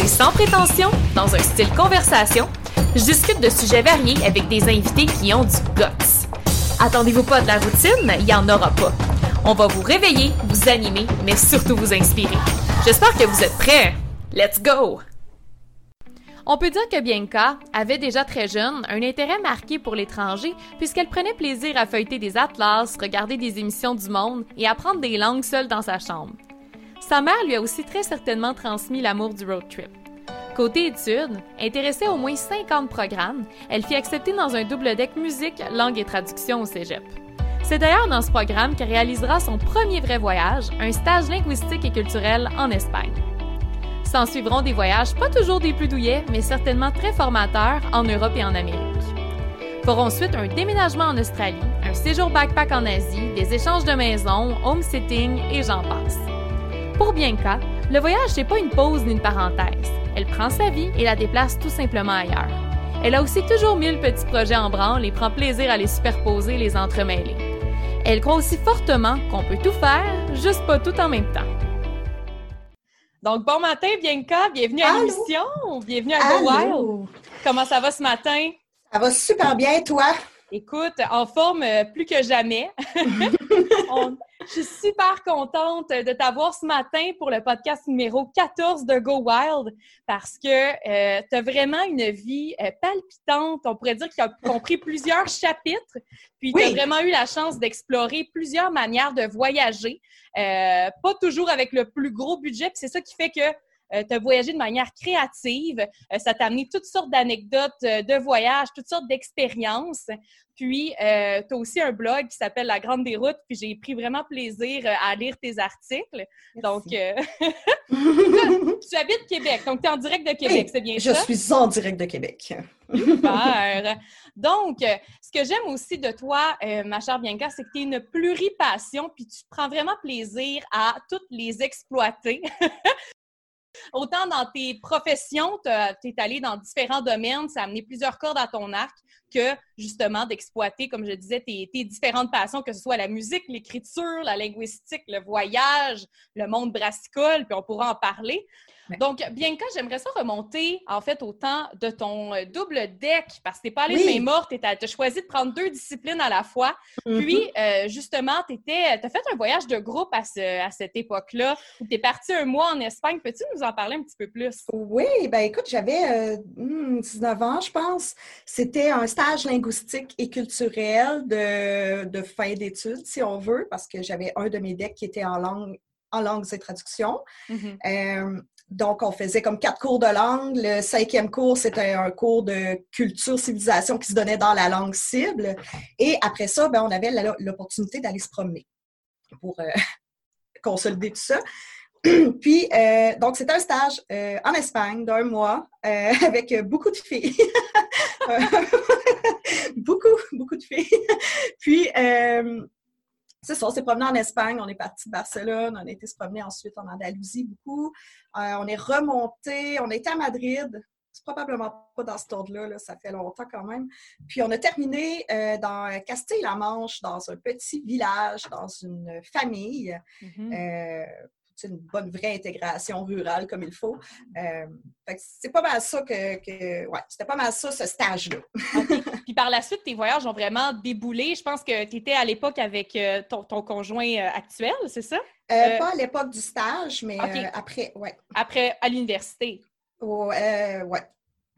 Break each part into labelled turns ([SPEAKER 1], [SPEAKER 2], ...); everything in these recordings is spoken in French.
[SPEAKER 1] C'est sans prétention, dans un style conversation. Je discute de sujets variés avec des invités qui ont du guts. Attendez-vous pas de la routine, il y en aura pas. On va vous réveiller, vous animer, mais surtout vous inspirer. J'espère que vous êtes prêts. Let's go! On peut dire que Bianca avait déjà très jeune un intérêt marqué pour l'étranger puisqu'elle prenait plaisir à feuilleter des atlas, regarder des émissions du monde et apprendre des langues seule dans sa chambre. Sa mère lui a aussi très certainement transmis l'amour du road trip. Côté études, intéressée à au moins 50 programmes, elle fit accepter dans un double deck musique, langue et traduction au cégep. C'est d'ailleurs dans ce programme qu'elle réalisera son premier vrai voyage, un stage linguistique et culturel en Espagne. S'en suivront des voyages pas toujours des plus douillets, mais certainement très formateurs en Europe et en Amérique. Feront ensuite un déménagement en Australie, un séjour backpack en Asie, des échanges de maisons, home-sitting et j'en passe. Pour Bianca, le voyage n'est pas une pause ni une parenthèse. Elle prend sa vie et la déplace tout simplement ailleurs. Elle a aussi toujours mille petits projets en branle et prend plaisir à les superposer, les entremêler. Elle croit aussi fortement qu'on peut tout faire, juste pas tout en même temps. Donc, bon matin, Bianca. Bienvenue à l'émission. Bienvenue à Go Wild. Comment ça va ce matin?
[SPEAKER 2] Ça va super bien, toi?
[SPEAKER 1] Écoute, en forme euh, plus que jamais. je suis super contente de t'avoir ce matin pour le podcast numéro 14 de Go Wild parce que euh, tu as vraiment une vie euh, palpitante. On pourrait dire qu'il a compris plusieurs chapitres. Puis tu as vraiment eu la chance d'explorer plusieurs manières de voyager. pas toujours avec le plus gros budget. Puis c'est ça qui fait que euh, tu as voyagé de manière créative. Euh, ça t'a amené toutes sortes d'anecdotes euh, de voyage, toutes sortes d'expériences. Puis, tu as aussi un blog qui s'appelle La Grande Déroute, puis j'ai pris vraiment plaisir à lire tes articles. Donc, tu habites Québec, donc tu es en direct de Québec, c'est bien
[SPEAKER 2] ça? Je suis en direct de Québec.
[SPEAKER 1] Super! Donc, ce que j'aime aussi de toi, ma chère Bianca, c'est que tu es une pluripassion, puis tu prends vraiment plaisir à toutes les exploiter. Autant dans tes professions, tu es allé dans différents domaines, ça a amené plusieurs cordes à ton arc, que justement d'exploiter, comme je disais, tes, différentes passions, que ce soit la musique, l'écriture, la linguistique, le voyage, le monde brassicole, puis on pourra en parler. Donc, bien que j'aimerais ça remonter, en fait, au temps de ton euh, double deck, parce que t'es pas allé de main morte, tu as choisi de prendre deux disciplines à la fois. Mm-hmm. Puis, euh, justement, tu as fait un voyage de groupe à, cette époque-là, où tu es parti un mois en Espagne. Peux-tu nous en parler un petit peu plus?
[SPEAKER 2] Oui, ben écoute, j'avais 19 euh, ans, je pense. C'était un stage linguistique et culturel de, fin d'études, si on veut, parce que j'avais un de mes decks qui était en langue en langues et traductions. Mm-hmm. Donc, on faisait comme quatre cours de langue. Le cinquième cours, c'était un cours de culture, civilisation qui se donnait dans la langue cible. Et après ça, ben, on avait l'opportunité d'aller se promener pour euh, consolider tout ça. Puis, euh, donc, c'était un stage euh, en Espagne d'un mois avec beaucoup de filles. beaucoup, beaucoup de filles. Puis, c'est ça, on s'est promené en Espagne, on est parti de Barcelone, on a été se promener ensuite en Andalousie beaucoup. Euh, on est remonté, on a été à Madrid. C'est probablement pas dans ce ordre-là, ça fait longtemps quand même. Puis on a terminé euh, dans Castille-la-Manche, dans un petit village, dans une famille. Mm-hmm. Euh, une bonne vraie intégration rurale comme il faut. Euh, c'est pas mal ça que, ouais, c'était pas mal ça, ce stage-là.
[SPEAKER 1] Puis par la suite, tes voyages ont vraiment déboulé. Je pense que tu étais à l'époque avec euh, ton, conjoint euh, actuel, c'est ça?
[SPEAKER 2] pas à l'époque du stage, mais après, ouais.
[SPEAKER 1] Après, à l'université.
[SPEAKER 2] ouais.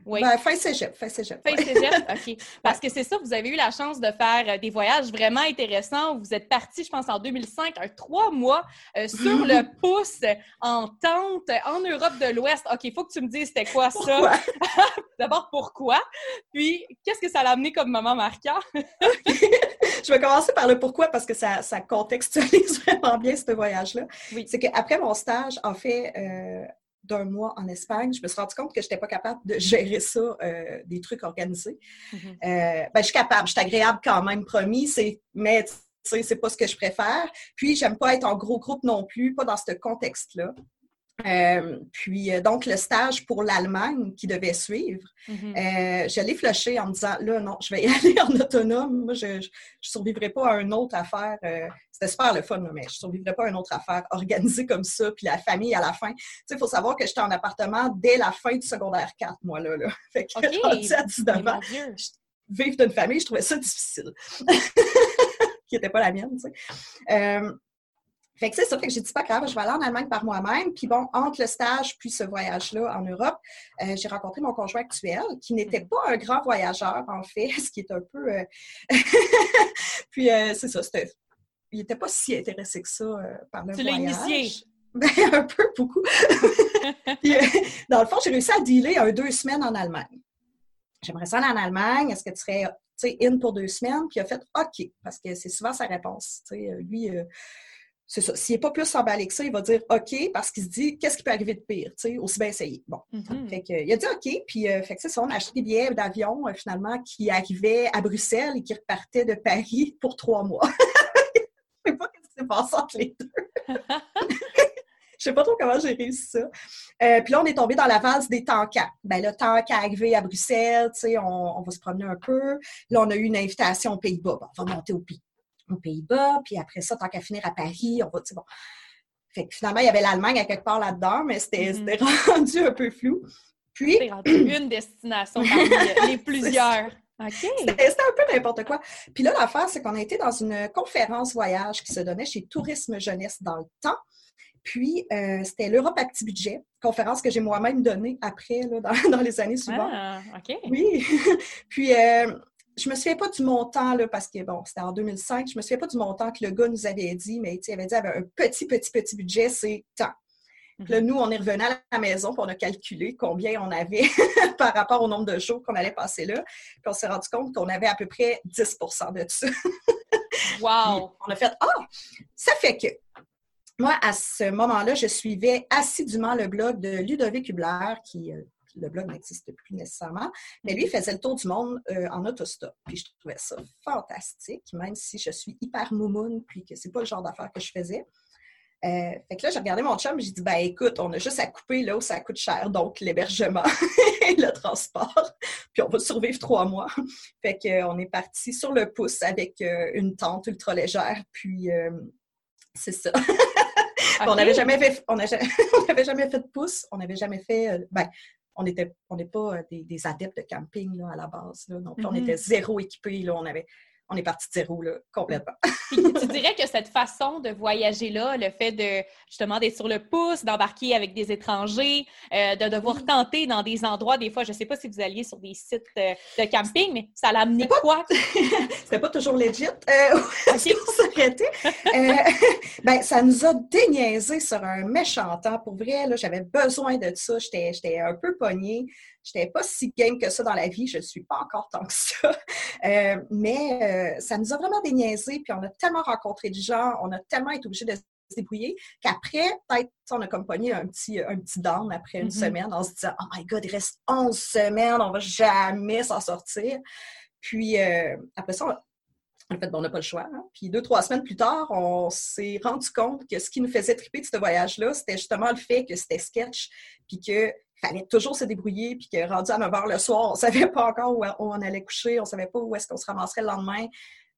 [SPEAKER 2] Oui. Ben, fin cégep, fin cégep.
[SPEAKER 1] Fin cégep, OK. Parce que c'est ça, vous avez eu la chance de faire euh, des voyages vraiment intéressants. Vous êtes parti, je pense, en 2005, un trois mois euh, sur le pouce en tente en Europe de l'Ouest. OK, il faut que tu me dises c'était quoi ça? D'abord, pourquoi? Puis, qu'est-ce que ça l'a amené comme moment marquant?
[SPEAKER 2] Je vais commencer par le pourquoi parce que ça, ça contextualise vraiment bien ce voyage-là. Oui. C'est qu'après mon stage, en fait, euh, d'un mois en Espagne, je me suis rendu compte que je n'étais pas capable de gérer ça, euh, des trucs organisés. Mm-hmm. Euh, ben, je suis capable, je suis agréable quand même, promis, mais c'est pas ce que je préfère. Puis, j'aime pas être en gros groupe non plus, pas dans ce contexte-là. Euh, puis, euh, donc, le stage pour l'Allemagne qui devait suivre, mm-hmm. euh, je l'ai flushé en me disant, là, non, je vais y aller en autonome. Moi, je ne survivrai pas à une autre affaire. C'était super le fun, mais je ne survivrai pas à une autre affaire organisée comme ça. Puis la famille à la fin. Tu sais, il faut savoir que j'étais en appartement dès la fin du secondaire 4, moi, là. là. Fait que, okay. à 19 ans, vivre d'une famille, je trouvais ça difficile. qui n'était pas la mienne, tu sais. Fait que c'est ça, fait que j'ai dit pas grave, je vais aller en Allemagne par moi-même. Puis bon, entre le stage puis ce voyage-là en Europe, euh, j'ai rencontré mon conjoint actuel, qui n'était pas un grand voyageur, en fait, ce qui est un peu. Euh, puis euh, c'est ça, c'était. Il n'était pas si intéressé que ça par le voyage. Tu l'as initié? Ben, un peu, beaucoup. dans le fond, j'ai réussi à dealer un deux semaines en Allemagne. J'aimerais ça aller en Allemagne. Est-ce que tu serais in pour deux semaines? Puis il a fait OK, parce que c'est souvent sa réponse. lui, c'est ça. S'il n'est pas plus emballé que ça, il va dire OK parce qu'il se dit qu'est-ce qui peut arriver de pire, tu sais, aussi bien essayer. Bon. Mm-hmm. Fait que, il a dit OK, puis euh, fait que ça, on a acheté des billets d'avion euh, finalement qui arrivaient à Bruxelles et qui repartaient de Paris pour trois mois. Je ne sais pas ce qui s'est passé entre les deux. Je sais pas trop comment j'ai réussi ça. Euh, puis là, on est tombé dans la valse des tankers. Ben là, tank arrivé à Bruxelles, tu sais, on, on, va se promener un peu. Là, on a eu une invitation aux Pays-Bas. on va monter au Pays aux Pays-Bas, puis après ça, tant qu'à finir à Paris, on va, tu bon. Fait que finalement, il y avait l'Allemagne à quelque part là-dedans, mais c'était mm-hmm. rendu un peu flou. Puis.
[SPEAKER 1] C'était rendu une destination parmi les plusieurs.
[SPEAKER 2] C'était un peu n'importe quoi. Puis là, l'affaire, c'est qu'on a été dans une conférence voyage qui se donnait chez Tourisme Jeunesse dans le temps. Puis, euh, c'était l'Europe Acti Budget, conférence que j'ai moi-même donnée après, là, dans, les années suivantes.
[SPEAKER 1] Ah, OK.
[SPEAKER 2] Oui. Puis, euh, je me souviens pas du montant, là, parce que bon, c'était en 2005, je me souviens pas du montant que le gars nous avait dit, mais il avait dit avait un petit, petit, petit budget, c'est tant. Puis là, mhm. nous, on est revenu à la maison, puis on a calculé combien on avait par rapport au nombre de jours qu'on allait passer là. Puis on s'est rendu compte qu'on avait à peu près 10% de ça.
[SPEAKER 1] wow!
[SPEAKER 2] on a fait Ah! Ça fait que moi, à ce moment-là, je suivais assidûment le blog de Ludovic Hubler, qui euh, le blog n'existe plus nécessairement. Mais lui, il faisait le tour du monde euh, en autostop. Puis je trouvais ça fantastique, même si je suis hyper moumoune, puis que c'est pas le genre d'affaires que je faisais. Euh, fait que là, j'ai regardé mon chum et j'ai dit, ben écoute, on a juste à couper là où ça coûte cher, donc l'hébergement et le transport. Puis on va survivre trois mois. Fait qu'on est parti sur le pouce avec euh, une tente ultra légère. Puis c'est ça. on n'avait jamais fait, on jamais fait de pouce, on n'avait jamais fait, ben, on n'est on pas euh, des, adeptes de camping là, à la base. Donc, on mm-hmm. était zéro équipés. Là, on avait on est parti de zéro, là, complètement.
[SPEAKER 1] tu dirais que cette façon de voyager-là, le fait de justement d'être sur le pouce, d'embarquer avec des étrangers, euh, de devoir tenter dans des endroits, des fois, je ne sais pas si vous alliez sur des sites euh, de camping, mais ça l'a amené quoi?
[SPEAKER 2] C'était pas toujours legit. Euh, ben, ça nous a déniaisé sur un méchant temps. Pour vrai, j'avais besoin de ça. J'étais un peu pognée. Je n'étais pas si game que ça dans la vie, je ne suis pas encore tant que ça. Euh, mais euh, ça nous a vraiment déniaisé, puis on a tellement rencontré de gens, on a tellement été obligés de se débrouiller qu'après, peut-être, on a comme pogné un petit, un petit down après une mm-hmm. semaine en se disant Oh my God, il reste 11 semaines, on ne va jamais s'en sortir. Puis euh, après ça, en fait, bon, on n'a pas le choix. Hein. Puis deux, trois semaines plus tard, on s'est rendu compte que ce qui nous faisait triper de ce voyage-là, c'était justement le fait que c'était sketch, puis que fallait toujours se débrouiller, puis que rendu à 9 h le soir, on ne savait pas encore où on allait coucher, on ne savait pas où est-ce qu'on se ramasserait le lendemain.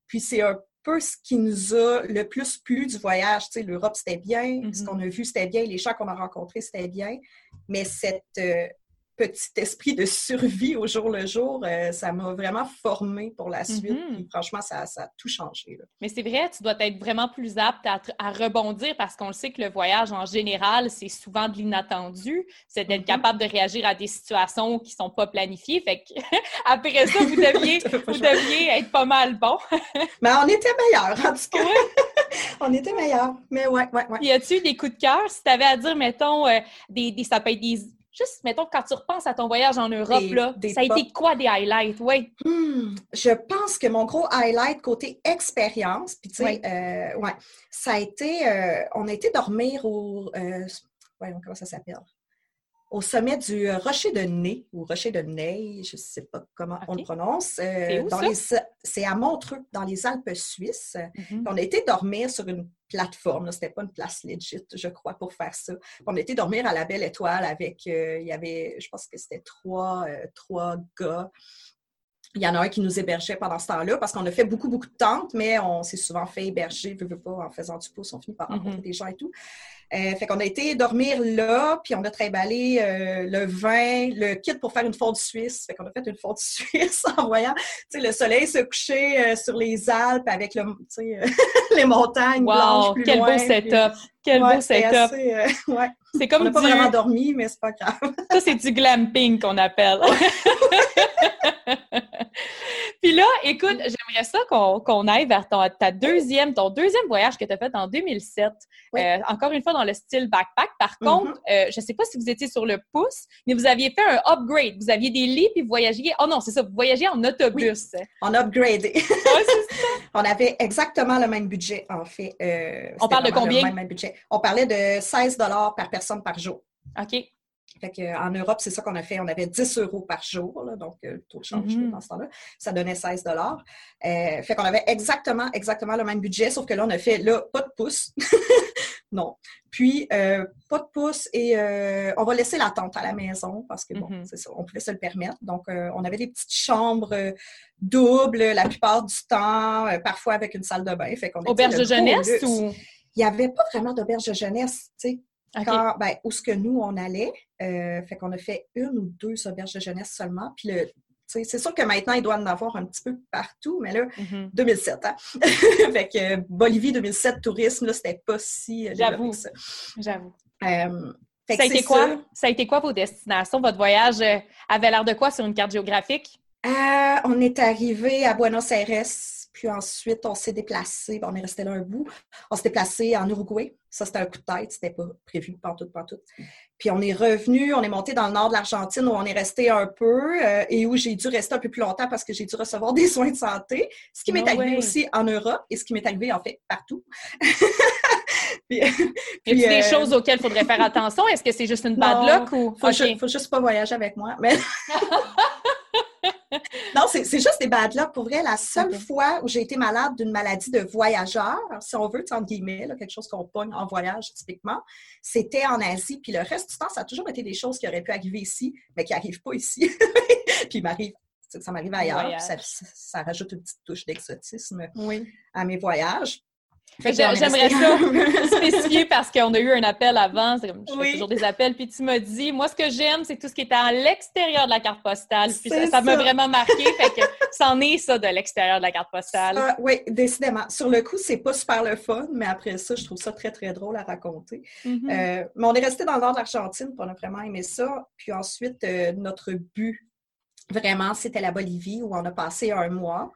[SPEAKER 2] Puis c'est un peu ce qui nous a le plus plu du voyage. Tu sais, l'Europe, c'était bien, ce mm-hmm. qu'on a vu, c'était bien, les gens qu'on a rencontrés, c'était bien. Mais cette, euh, petit esprit de survie au jour le jour, euh, ça m'a vraiment formé pour la suite. Mm-hmm. franchement, ça, a tout changé.
[SPEAKER 1] Mais c'est vrai, tu dois être vraiment plus apte à, rebondir parce qu'on le sait que le voyage en général, c'est souvent de l'inattendu. C'est d'être mm-hmm. capable de réagir à des situations qui ne sont pas planifiées. Fait que après ça, vous deviez, vous deviez être pas mal bon.
[SPEAKER 2] Mais on était meilleurs, en tout cas. on était meilleurs. Mais ouais, ouais, ouais.
[SPEAKER 1] Y a-tu des coups de cœur? Si tu avais à dire, mettons, euh, des, des, ça peut être des juste, mettons, quand tu repenses à ton voyage en Europe, là, ça a été quoi des highlights? Oui.
[SPEAKER 2] Hmm, je pense que mon gros highlight côté expérience, puis tu sais, euh, ouais, ça a été, euh, on a été dormir au, euh, comment ça s'appelle? Au sommet du Rocher de Nez, ou Rocher de Ney, je ne sais pas comment on le prononce. c'est à Montreux, dans les Alpes suisses. Mm-hmm. On a été dormir sur une plateforme. C'était pas une place legit, je crois, pour faire ça. On a été dormir à la Belle Étoile avec, euh, il y avait, je pense que c'était trois, euh, trois gars il y en a un qui nous hébergeait pendant ce temps-là parce qu'on a fait beaucoup, beaucoup de tentes, mais on s'est souvent fait héberger, veux, veux pas, en faisant du pouce, on finit par rencontrer mm-hmm. des gens et tout. Euh, fait qu'on a été dormir là, puis on a trimballé euh, le vin, le kit pour faire une fondue suisse. Fait qu'on a fait une fondue suisse en voyant le soleil se coucher euh, sur les Alpes avec le, les montagnes
[SPEAKER 1] wow,
[SPEAKER 2] plus
[SPEAKER 1] quel beau setup! Quel beau setup!
[SPEAKER 2] ouais. C'est comme on n'a pas vraiment dormi, mais c'est pas grave.
[SPEAKER 1] ça, c'est du glamping qu'on appelle. Puis là, écoute, j'aimerais ça qu'on aille vers ton, ta deuxième, ton deuxième voyage que tu as fait en 2007. Euh, encore une fois, dans le style backpack. Par mm-hmm. contre, euh, je ne sais pas si vous étiez sur le pouce, mais vous aviez fait un upgrade. Vous aviez des lits puis vous voyagiez. Oh non, c'est ça, vous voyagiez en autobus.
[SPEAKER 2] On a upgradé. On avait exactement le même budget, en fait. Euh,
[SPEAKER 1] On parle de combien?
[SPEAKER 2] même budget. On parlait de 16 par personne par jour.
[SPEAKER 1] OK.
[SPEAKER 2] Fait en Europe, c'est ça qu'on a fait. On avait 10 euros par jour, donc le taux de change mm-hmm. dans ce temps-là. Ça donnait 16 dollars. Euh, fait qu'on avait exactement, exactement le même budget, sauf que là, on a fait là, pas de pouce. non. Puis, euh, pas de pouce et euh, on va laisser la tente à la maison parce que, bon, mm-hmm. c'est ça, on pouvait se le permettre. Donc, on avait des petites chambres doubles la plupart du temps, parfois avec une salle de bain. Fait qu'on
[SPEAKER 1] Auberge de jeunesse ou?
[SPEAKER 2] Il n'y avait pas vraiment d'auberge de jeunesse, tu sais. Ben, où ce que nous, on allait, euh, fait qu'on a fait une ou deux auberges de jeunesse seulement. Puis le, c'est sûr que maintenant, il doit en avoir un petit peu partout, mais là, 2007, mm-hmm. hein? fait que Bolivie 2007, tourisme, là, c'était pas si...
[SPEAKER 1] Euh, J'avoue. J'avoue. Euh, ça, a été quoi? Ça. a été quoi vos destinations? Votre voyage avait l'air de quoi sur une carte géographique?
[SPEAKER 2] on est arrivé à Buenos Aires puis ensuite, on s'est déplacé, on est resté là un bout. On s'est déplacé en Uruguay. Ça, c'était un coup de tête, c'était pas prévu, pas tout, pas tout. Puis on est revenu, on est monté dans le nord de l'Argentine où on est resté un peu euh, et où j'ai dû rester un peu plus longtemps parce que j'ai dû recevoir des soins de santé. Ce qui m'est arrivé aussi en Europe et ce qui m'est arrivé en fait partout.
[SPEAKER 1] puis, y a des euh, choses auxquelles il faudrait faire attention? Est-ce que c'est juste une bad luck ou.
[SPEAKER 2] Faut, faut juste pas voyager avec moi. Mais... non, c'est juste des bad luck. Pour vrai, la seule fois où j'ai été malade d'une maladie de voyageur, si on veut, entre guillemets, quelque chose qu'on pogne en voyage typiquement, c'était en Asie. Puis le reste du temps, ça a toujours été des choses qui auraient pu arriver ici, mais qui n'arrivent pas ici. puis m'arrive ça m'arrive ailleurs. Ça, ça, rajoute une petite touche d'exotisme à mes voyages.
[SPEAKER 1] J'aimerais ça spécifier parce qu'on a eu un appel avant, je fais toujours des appels, puis tu m'as dit, moi ce que j'aime, c'est tout ce qui est à l'extérieur de la carte postale. Puis ça m'a vraiment marqué, fait que c'en est ça de l'extérieur de la carte postale.
[SPEAKER 2] oui, décidément. Sur le coup, c'est pas super le fun, mais après ça, je trouve ça très, très drôle à raconter. Mm-hmm. Euh, mais on est resté dans le nord de l'Argentine, puis on a vraiment aimé ça. Puis ensuite, euh, notre but, vraiment, c'était la Bolivie, où on a passé un mois,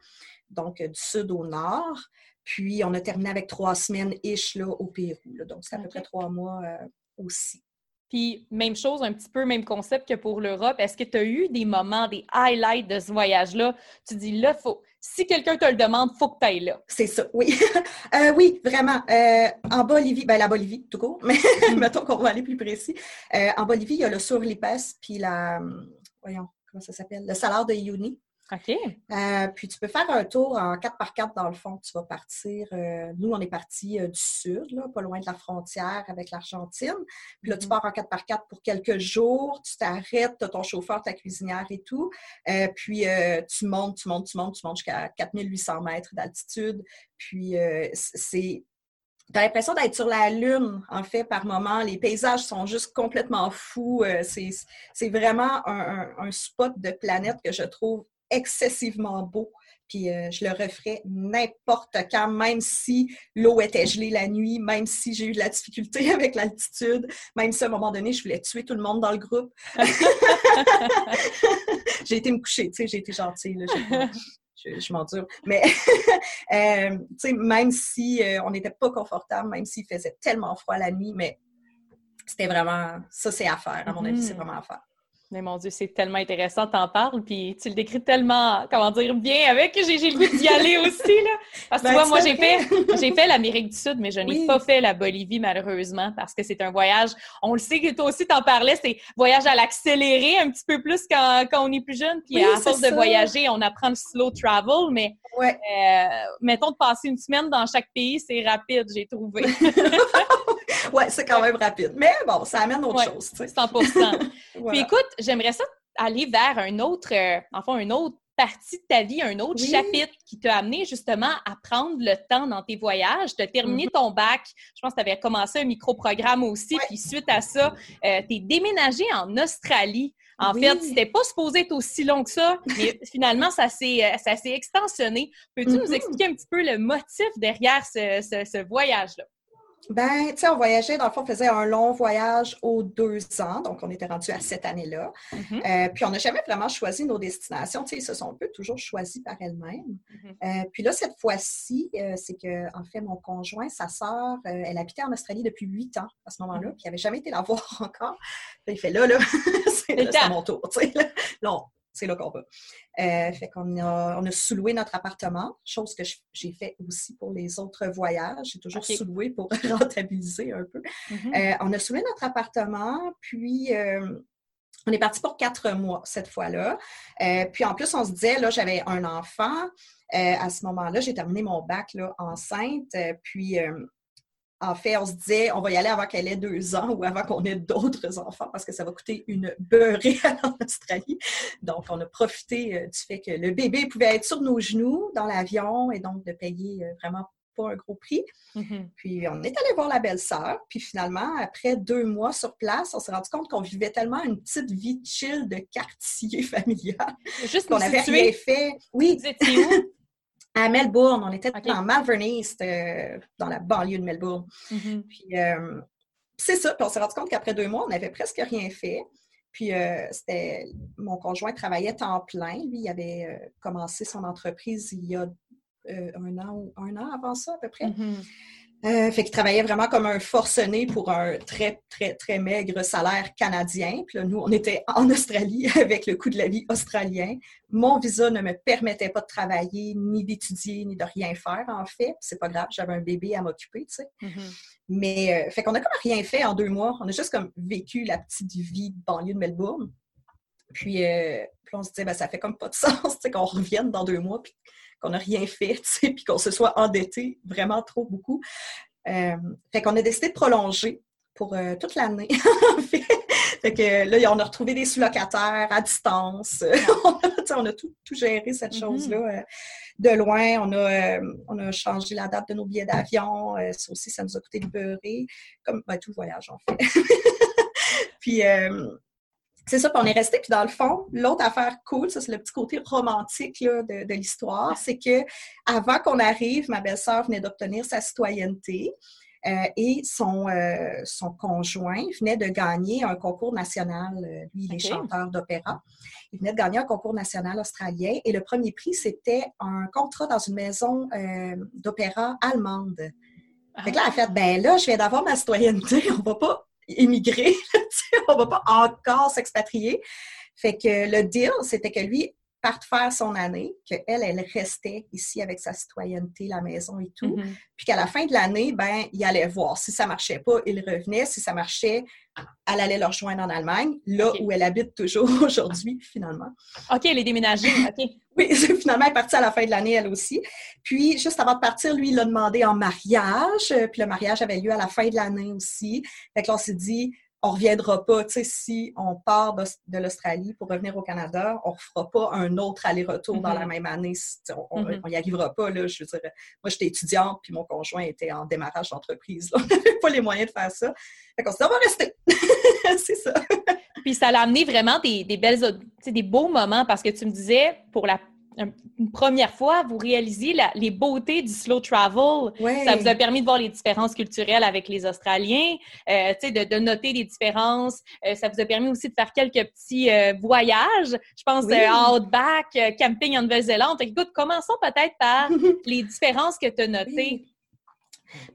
[SPEAKER 2] donc du sud au nord. Puis, on a terminé avec trois semaines ish là, au Pérou. Donc, c'est à peu près trois mois euh, aussi.
[SPEAKER 1] Puis, même chose, un petit peu même concept que pour l'Europe. Est-ce que tu as eu des moments, des highlights de ce voyage-là? Tu dis, là, faut, si quelqu'un te le demande, il faut que tu ailles là.
[SPEAKER 2] C'est ça, oui. Euh, oui, vraiment. Euh, en Bolivie, ben la Bolivie, tout court, mais mettons qu'on va aller plus précis. en Bolivie, il y a le Surlipes, puis la, voyons, comment ça s'appelle? Le salaire de Uyuni.
[SPEAKER 1] OK.
[SPEAKER 2] Euh, puis tu peux faire un tour en 4x4 dans le fond. Tu vas partir. Euh, nous, on est parti euh, du sud, là, pas loin de la frontière avec l'Argentine. Puis là, tu mm-hmm. pars en 4x4 pour quelques jours. Tu t'arrêtes, tu as ton chauffeur, ta cuisinière et tout. puis tu montes, tu montes, tu montes, tu montes jusqu'à 4800 mètres d'altitude. Puis c'est tu as l'impression d'être sur la Lune, en fait, par moment. Les paysages sont juste complètement fous. C'est vraiment un, un, spot de planète que je trouve excessivement beau. Puis euh, je le referais n'importe quand, même si l'eau était gelée la nuit, même si j'ai eu de la difficulté avec l'altitude, même si à un moment donné, je voulais tuer tout le monde dans le groupe. j'ai été me coucher, tu sais, j'ai été gentille. je, je m'endure. Mais, euh, tu sais, même si euh, on n'était pas confortable, même s'il faisait tellement froid la nuit, mais c'était vraiment, ça c'est à faire, à mon avis, c'est mm-hmm. vraiment à faire.
[SPEAKER 1] Mais mon Dieu, c'est tellement intéressant, t'en parles, puis tu le décris tellement, comment dire, bien avec, j'ai, j'ai le goût d'y aller aussi, là. Parce que tu ben, vois, moi, j'ai fait, j'ai fait l'Amérique du Sud, mais je n'ai pas fait la Bolivie, malheureusement, parce que c'est un voyage, on le sait que toi aussi t'en parlais, c'est voyage à l'accélérer un petit peu plus quand, quand on est plus jeune, puis à force de voyager, on apprend le slow travel, mais
[SPEAKER 2] ouais.
[SPEAKER 1] euh, mettons de passer une semaine dans chaque pays, c'est rapide, j'ai trouvé.
[SPEAKER 2] oui, c'est quand même rapide. Mais bon, ça amène autre chose. 100%
[SPEAKER 1] Puis écoute, j'aimerais ça aller vers un autre, euh, enfin, une autre partie de ta vie, un autre chapitre qui t'a amené justement à prendre le temps dans tes voyages. Tu as terminé mm-hmm. ton bac, je pense que tu avais commencé un micro-programme aussi, puis suite à ça, euh, tu es déménagé en Australie. En fait, c'était pas supposé être aussi long que ça, mais finalement, ça s'est, euh, ça s'est extensionné. Peux-tu nous mm-hmm. expliquer un petit peu le motif derrière ce, ce voyage-là?
[SPEAKER 2] Ben, tu sais, on voyageait, dans le fond, on faisait un long voyage aux deux ans, donc on était rendu à cette année-là. Mm-hmm. Euh, puis on n'a jamais vraiment choisi nos destinations, tu sais, ils se sont un peu toujours choisis par elles-mêmes. Mm-hmm. Euh, puis là, cette fois-ci, euh, c'est que, en fait, mon conjoint, sa sœur, elle habitait en Australie depuis huit ans à ce moment-là, mm-hmm. puis il n'avait jamais été la voir encore. Il fait là, là, c'est mon tour, tu sais. Non, c'est là qu'on va. Euh, fait qu'on a, on a sous-loué notre appartement, chose que j'ai fait aussi pour les autres voyages. J'ai toujours sous-loué pour rentabiliser un peu. Mm-hmm. Euh, on a sous-loué notre appartement, puis euh, on est parti pour quatre mois cette fois-là. puis en plus, on se disait, là, j'avais un enfant. à ce moment-là, j'ai terminé mon bac là, enceinte. puis en fait, on se disait, on va y aller avant qu'elle ait deux ans ou avant qu'on ait d'autres enfants parce que ça va coûter une beurrée en Australie. Donc, on a profité euh, du fait que le bébé pouvait être sur nos genoux dans l'avion et donc de payer euh, vraiment pas un gros prix. Mm-hmm. Puis, on est allé voir la belle-sœur. Puis, finalement, après deux mois sur place, on s'est rendu compte qu'on vivait tellement une petite vie chill de quartier familial.
[SPEAKER 1] Juste qu'on n'avait rien fait.
[SPEAKER 2] Oui. Vous étiez où? à Melbourne. On était dans Malvern East, euh, dans la banlieue de Melbourne. Mm-hmm. Puis euh, c'est ça. Puis on s'est rendu compte qu'après deux mois, on n'avait presque rien fait. Puis euh, c'était mon conjoint travaillait temps plein. Lui, il avait commencé son entreprise il y a un an ou un an avant ça à peu près. Mm-hmm. Euh, fait qu'il travaillait vraiment comme un forcené pour un très, très, très maigre salaire canadien. Puis là, nous, on était en Australie avec le coût de la vie australien. Mon visa ne me permettait pas de travailler, ni d'étudier, ni de rien faire, en fait. C'est pas grave, j'avais un bébé à m'occuper, tu sais. Mm-hmm. Mais, euh, fait qu'on a comme rien fait en deux mois. On a juste comme vécu la petite vie de banlieue de Melbourne. Puis, euh, puis on se disait, ben, ça fait comme pas de sens, tu sais, qu'on revienne dans deux mois. Puis qu'on n'a rien fait, puis qu'on se soit endetté vraiment trop beaucoup. Euh, fait qu'on a décidé de prolonger pour euh, toute l'année, fait. que là, on a retrouvé des sous-locataires à distance. on a tout, géré cette mm-hmm. chose-là euh, de loin. On a, on a changé la date de nos billets d'avion. ça aussi, ça nous a coûté de beurrer. Comme ben, tout le voyage, en fait. puis c'est ça, puis on est resté. Puis dans le fond, l'autre affaire cool, ça c'est le petit côté romantique de, l'histoire, c'est que avant qu'on arrive, ma belle-sœur venait d'obtenir sa citoyenneté. Euh, et son, euh, son conjoint venait de gagner un concours national. Euh, lui, il est chanteur d'opéra. Il venait de gagner un concours national australien et le premier prix, c'était un contrat dans une maison d'opéra allemande. Fait que là, elle a fait, ben là, je viens d'avoir ma citoyenneté, on va pas émigrer, on va pas encore s'expatrier. Fait que le deal, c'était que lui parte faire son année, qu'elle, elle restait ici avec sa citoyenneté, la maison et tout. Mm-hmm. Puis qu'à la fin de l'année, ben, il allait voir. Si ça marchait pas, il revenait. Si ça marchait, elle allait le rejoindre en Allemagne, là où elle habite toujours aujourd'hui, finalement.
[SPEAKER 1] OK, elle est déménagée. OK.
[SPEAKER 2] oui, finalement, elle est partie à la fin de l'année, elle aussi. Puis, juste avant de partir, lui, il l'a demandé en mariage. Puis, le mariage avait lieu à la fin de l'année aussi. Fait que là, on s'est dit, on reviendra pas. Tu sais, si on part de, l'Australie pour revenir au Canada, on ne refera pas un autre aller-retour dans la mm-hmm. même année. On n'y mm-hmm. arrivera pas. Là, je veux dire, moi, j'étais étudiante, puis mon conjoint était en démarrage d'entreprise. On n'avait pas les moyens de faire ça. Fait qu'on s'est dit, on va rester. C'est ça.
[SPEAKER 1] puis ça l'a amené vraiment des, des belles, des beaux moments parce que tu me disais, pour la une première fois, vous réalisiez les beautés du slow travel. Ça vous a permis de voir les différences culturelles avec les Australiens, euh, de, de, noter les différences. Euh, ça vous a permis aussi de faire quelques petits euh, voyages. Je pense oui. outback, camping en Nouvelle-Zélande. Écoute, commençons peut-être par les différences que tu as notées.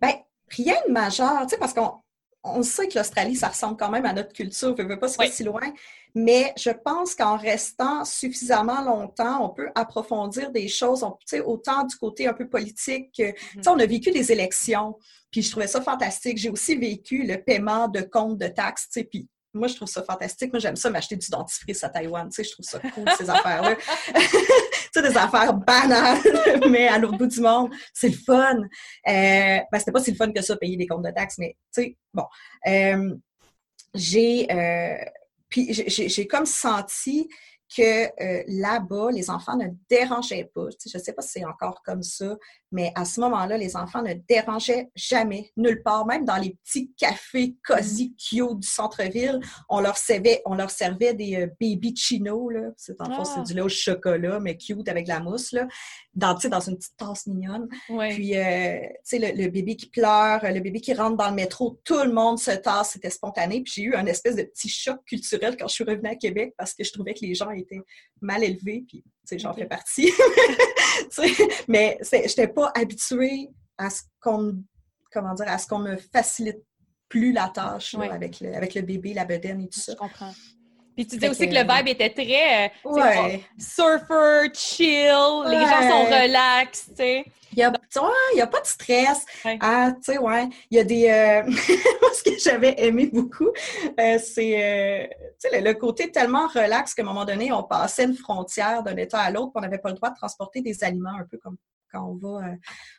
[SPEAKER 2] Bien, rien de majeur, parce qu'on on sait que l'Australie, ça ressemble quand même à notre culture, ne veut pas se faire si loin, mais je pense qu'en restant suffisamment longtemps, on peut approfondir des choses, on, autant du côté un peu politique que, mm-hmm. on a vécu des élections, puis je trouvais ça fantastique. J'ai aussi vécu le paiement de comptes de taxes, puis moi, je trouve ça fantastique. Moi, j'aime ça m'acheter du dentifrice à Taïwan. Tu sais, je trouve ça cool, ces affaires-là. tu sais, des affaires banales, mais à l'autre bout du monde, c'est le fun. Euh, ben, c'était pas si le fun que ça, payer des comptes de taxes, mais tu sais, bon. Euh, j'ai... Euh, puis j'ai comme senti que euh, là-bas, les enfants ne dérangeaient pas. je ne sais pas si c'est encore comme ça, mais à ce moment-là, les enfants ne dérangeaient jamais, nulle part, même dans les petits cafés cosy cute du centre-ville, on leur servait, on leur servait des euh, baby chino, là. C'est en c'est ah! du lait au chocolat, mais cute avec la mousse, là, dans, dans une petite tasse mignonne. Puis, euh, tu sais, le, bébé qui pleure, le bébé qui rentre dans le métro, tout le monde se tasse, c'était spontané. Puis j'ai eu un espèce de petit choc culturel quand je suis revenue à Québec parce que je trouvais que les gens étaient mal élevés, puis, j'en fais partie. mais je n'étais pas habituée à ce qu'on comment dire, à ce qu'on me facilite plus la tâche avec, le, avec le bébé, la bedaine et tout ça.
[SPEAKER 1] Je comprends. Puis tu disais aussi que le vibe était très euh, surfer, chill, les gens sont relax, tu sais.
[SPEAKER 2] Il n'y a, a, pas de stress. Ah, tu sais, ouais. Il y a des. Euh, ce que j'avais aimé beaucoup, euh, c'est le, le, côté tellement relax qu'à un moment donné, on passait une frontière d'un État à l'autre, on n'avait pas le droit de transporter des aliments, un peu comme quand on va euh,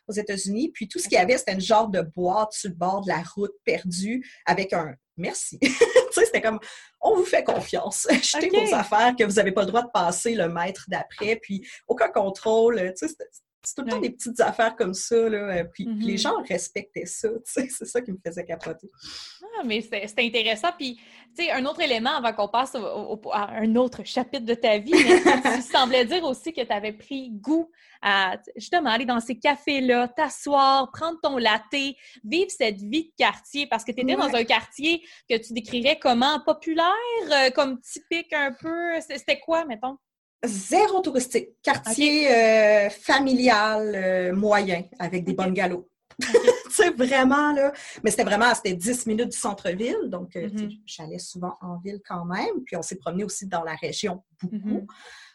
[SPEAKER 2] aux États-Unis. Puis tout ce qu'il y avait, c'était une genre de boîte sur le bord de la route perdue avec un merci. tu sais, c'était comme on vous fait confiance. Achetez vos affaires que vous n'avez pas le droit de passer le mètre d'après, puis aucun contrôle. Tu sais, c'est tout le temps des petites affaires comme ça, là, euh, puis, les mm-hmm. gens respectaient ça, c'est ça qui me faisait capoter.
[SPEAKER 1] Ah, mais c'est intéressant, puis, tu sais, un autre élément avant qu'on passe à un autre chapitre de ta vie, mais tu semblais dire aussi que tu avais pris goût à, justement, aller dans ces cafés-là, t'asseoir, prendre ton latte, vivre cette vie de quartier, parce que tu étais dans un quartier que tu décrirais comment populaire, euh, comme typique un peu, c'était quoi, mettons?
[SPEAKER 2] Zéro touristique. Quartier euh, familial euh, moyen avec des bonnes bungalows. c'est vraiment là. Mais c'était vraiment, c'était 10 minutes du centre-ville. Donc, euh, mm-hmm. j'allais souvent en ville quand même. Puis on s'est promené aussi dans la région beaucoup. Mm-hmm.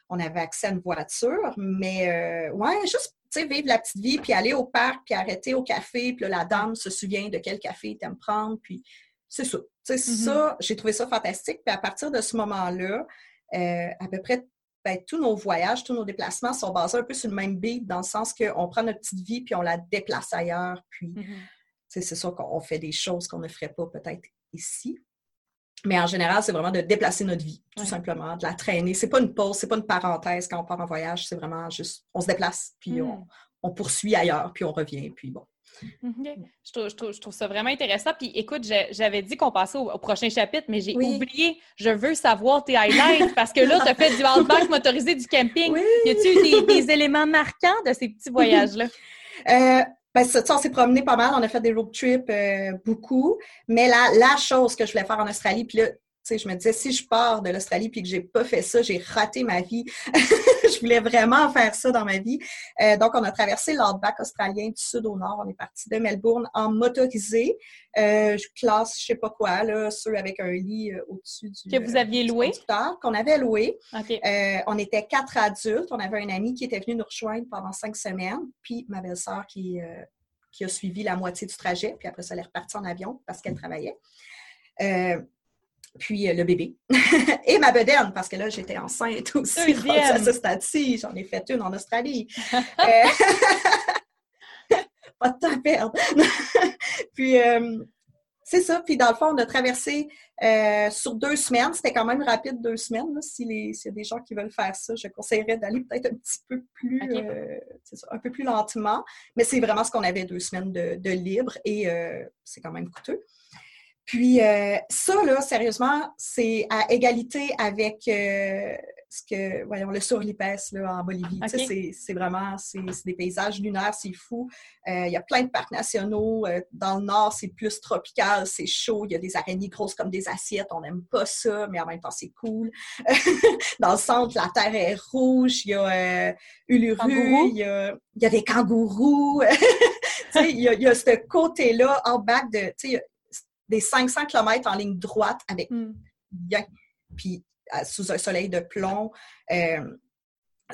[SPEAKER 2] On avait accès à une voiture. Mais ouais, juste vivre la petite vie, puis aller au parc, puis arrêter au café. Puis la dame se souvient de quel café tu aimes prendre. Puis c'est ça. C'est mm-hmm. ça, j'ai trouvé ça fantastique. Puis à partir de ce moment-là, à peu près ben, tous nos voyages, tous nos déplacements sont basés un peu sur le même beat, dans le sens qu'on prend notre petite vie puis on la déplace ailleurs. Puis, mm-hmm. c'est sûr qu'on fait des choses qu'on ne ferait pas peut-être ici. Mais en général, c'est vraiment de déplacer notre vie, tout simplement, de la traîner. C'est pas une pause, c'est pas une parenthèse quand on part en voyage, c'est vraiment juste, on se déplace, puis on, mm. on poursuit ailleurs, puis on revient, puis bon.
[SPEAKER 1] Mhm. Je, trouve, ça vraiment intéressant. Puis écoute, j'avais dit qu'on passait au, prochain chapitre, mais j'ai oublié. Je veux savoir tes highlights parce que là, tu as fait du outback motorisé, du camping. Y a-t-il des, des, éléments marquants de ces petits voyages-là?
[SPEAKER 2] Euh, ben, ça, on s'est promené pas mal, on a fait des road trips euh, beaucoup, mais la, la chose que je voulais faire en Australie, puis là, je me disais, si je pars de l'Australie puis que j'ai pas fait ça, j'ai raté ma vie. je voulais vraiment faire ça dans ma vie. Euh, donc, on a traversé l'outback australien du sud au nord. On est parti de Melbourne en motorisé. Euh, je classe, je sais pas quoi, là, ceux avec un lit euh, au-dessus du.
[SPEAKER 1] Que vous aviez loué?
[SPEAKER 2] Qu'on avait loué. on était quatre adultes. On avait un ami qui était venu nous rejoindre pendant cinq semaines, puis ma belle-sœur qui, qui a suivi la moitié du trajet, puis après ça, elle est repartie en avion parce qu'elle travaillait puis euh, le bébé et ma bedaine, parce que là, j'étais enceinte aussi à ce stade-ci. J'en ai fait une en Australie. Euh, pas de temps à perdre. puis, euh, c'est ça. Puis, dans le fond, on a traversé sur deux semaines. C'était quand même rapide, deux semaines. S'il y a des gens qui veulent faire ça, je conseillerais d'aller peut-être un petit peu plus, un peu plus lentement. Mais c'est vraiment ce qu'on avait, deux semaines de, de libre et c'est quand même coûteux. Puis euh, ça, là, sérieusement, c'est à égalité avec euh, ce que, voyons, le surlipes là, en Bolivie. C'est vraiment, c'est des paysages lunaires, c'est fou. Euh, il y a plein de parcs nationaux. dans le nord, c'est plus tropical, c'est chaud. Il y a des araignées grosses comme des assiettes. On n'aime pas ça, mais en même temps, c'est cool. dans le centre, la terre est rouge. Il y a Uluru, il y a, y a des kangourous. il, y y a ce côté-là, en bac de des 500 km en ligne droite avec
[SPEAKER 1] Hmm.
[SPEAKER 2] bien, puis euh, sous un soleil de plomb. Euh,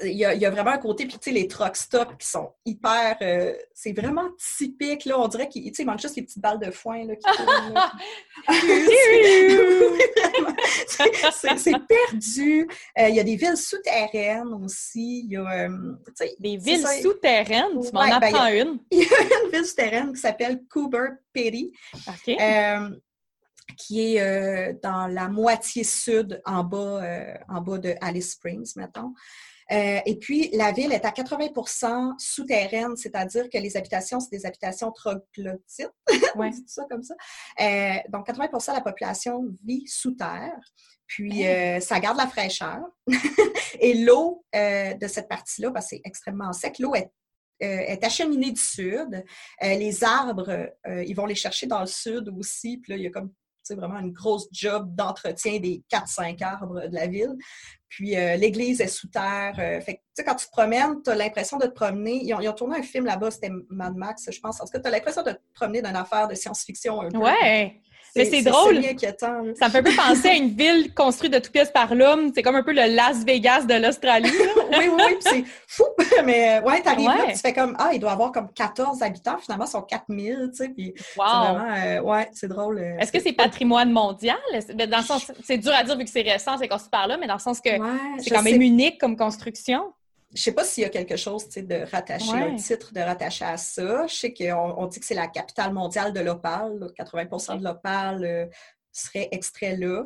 [SPEAKER 2] il y, a, il y a vraiment un côté, puis tu sais, les truck stops qui sont hyper. euh, c'est vraiment typique, là. On dirait qu'il il manque juste les petites balles de foin, là. C'est- perdu. Euh, il y a des villes souterraines aussi. Il y a. euh,
[SPEAKER 1] Des villes
[SPEAKER 2] ça.
[SPEAKER 1] souterraines, tu m'en
[SPEAKER 2] Ouais, ben,
[SPEAKER 1] apprends une.
[SPEAKER 2] une ville souterraine qui s'appelle Cooper.
[SPEAKER 1] OK.
[SPEAKER 2] Euh, qui est euh, dans la moitié sud, en bas, euh, en bas de Alice Springs, mettons. Euh, et puis, la ville est à 80% souterraine, c'est-à-dire que les habitations, c'est des habitations troglodytes, on
[SPEAKER 1] Ouais.
[SPEAKER 2] dit ça comme ça. Euh, donc, 80% de la population vit sous terre. Puis, euh, ça garde la fraîcheur. et l'eau de cette partie-là, que c'est extrêmement sec, l'eau est euh, est acheminée du sud. Euh, les arbres, euh, ils vont les chercher dans le sud aussi. Puis là, il y a comme vraiment une grosse job d'entretien des 4-5 arbres de la ville. Puis euh, l'église est sous terre. euh, fait que, quand tu te promènes, tu as l'impression de te promener. Ils ont, ils ont tourné un film là-bas, c'était Mad Max, je pense. En tout cas, tu as l'impression de te promener d'une affaire de science-fiction un peu.
[SPEAKER 1] Mais c'est drôle.
[SPEAKER 2] C'est.
[SPEAKER 1] Ça me fait un peu penser à une ville construite de toutes pièces par l'homme. C'est comme un peu le Las Vegas de l'Australie.
[SPEAKER 2] oui, oui, oui, c'est fou. Mais euh, ouais, t'arrives là, tu fais comme, ah, il doit avoir comme 14 habitants. Finalement, ils sont 4000, tu sais. Puis c'est
[SPEAKER 1] Wow.
[SPEAKER 2] vraiment, euh, ouais, c'est drôle. euh,
[SPEAKER 1] Est-ce que c'est patrimoine mondial? Ben, Dans le sens, c'est dur à dire vu que c'est récent, c'est construit par là, mais dans le sens que
[SPEAKER 2] Ouais,
[SPEAKER 1] c'est quand même
[SPEAKER 2] sais-
[SPEAKER 1] unique comme construction.
[SPEAKER 2] Je sais pas s'il y a quelque chose de rattaché,
[SPEAKER 1] Ouais.
[SPEAKER 2] un titre de rattaché à ça. Je sais qu'on on dit que c'est la capitale mondiale de l'opale. là. 80
[SPEAKER 1] Ok.
[SPEAKER 2] de l'opale euh, serait extrait là.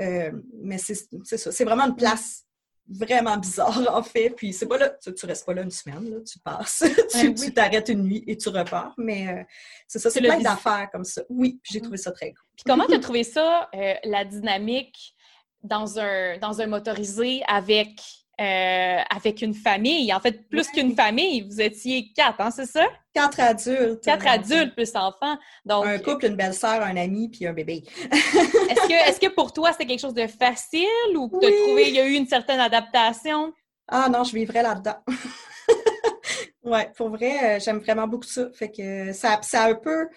[SPEAKER 2] Euh, mais c'est ça. C'est vraiment une place vraiment bizarre, en fait. Puis c'est pas là, tu, tu restes pas là une semaine, là, tu passes. tu
[SPEAKER 1] oui.
[SPEAKER 2] tu t'arrêtes une nuit et tu repars. Mais euh, c'est ça, c'est
[SPEAKER 1] C'est le
[SPEAKER 2] plein d'affaires comme ça. Oui, j'ai
[SPEAKER 1] Mhm.
[SPEAKER 2] trouvé ça très cool.
[SPEAKER 1] Puis comment tu as trouvé ça, la dynamique dans un, dans un motorisé avec, euh, avec une famille? En fait, plus
[SPEAKER 2] Ouais.
[SPEAKER 1] qu'une famille, vous étiez quatre, hein, c'est ça?
[SPEAKER 2] Quatre adultes.
[SPEAKER 1] Quatre adultes plus enfants. Donc,
[SPEAKER 2] Un couple, une belle-sœur, un ami, puis un bébé.
[SPEAKER 1] est-ce que, est-ce que pour toi, c'était quelque chose de facile ou tu as
[SPEAKER 2] Oui.
[SPEAKER 1] trouvé qu'il y a eu une certaine adaptation?
[SPEAKER 2] Ah non, je vivrais là-dedans. ouais, pour vrai, euh, j'aime vraiment beaucoup ça. Fait que ça, ça a un peu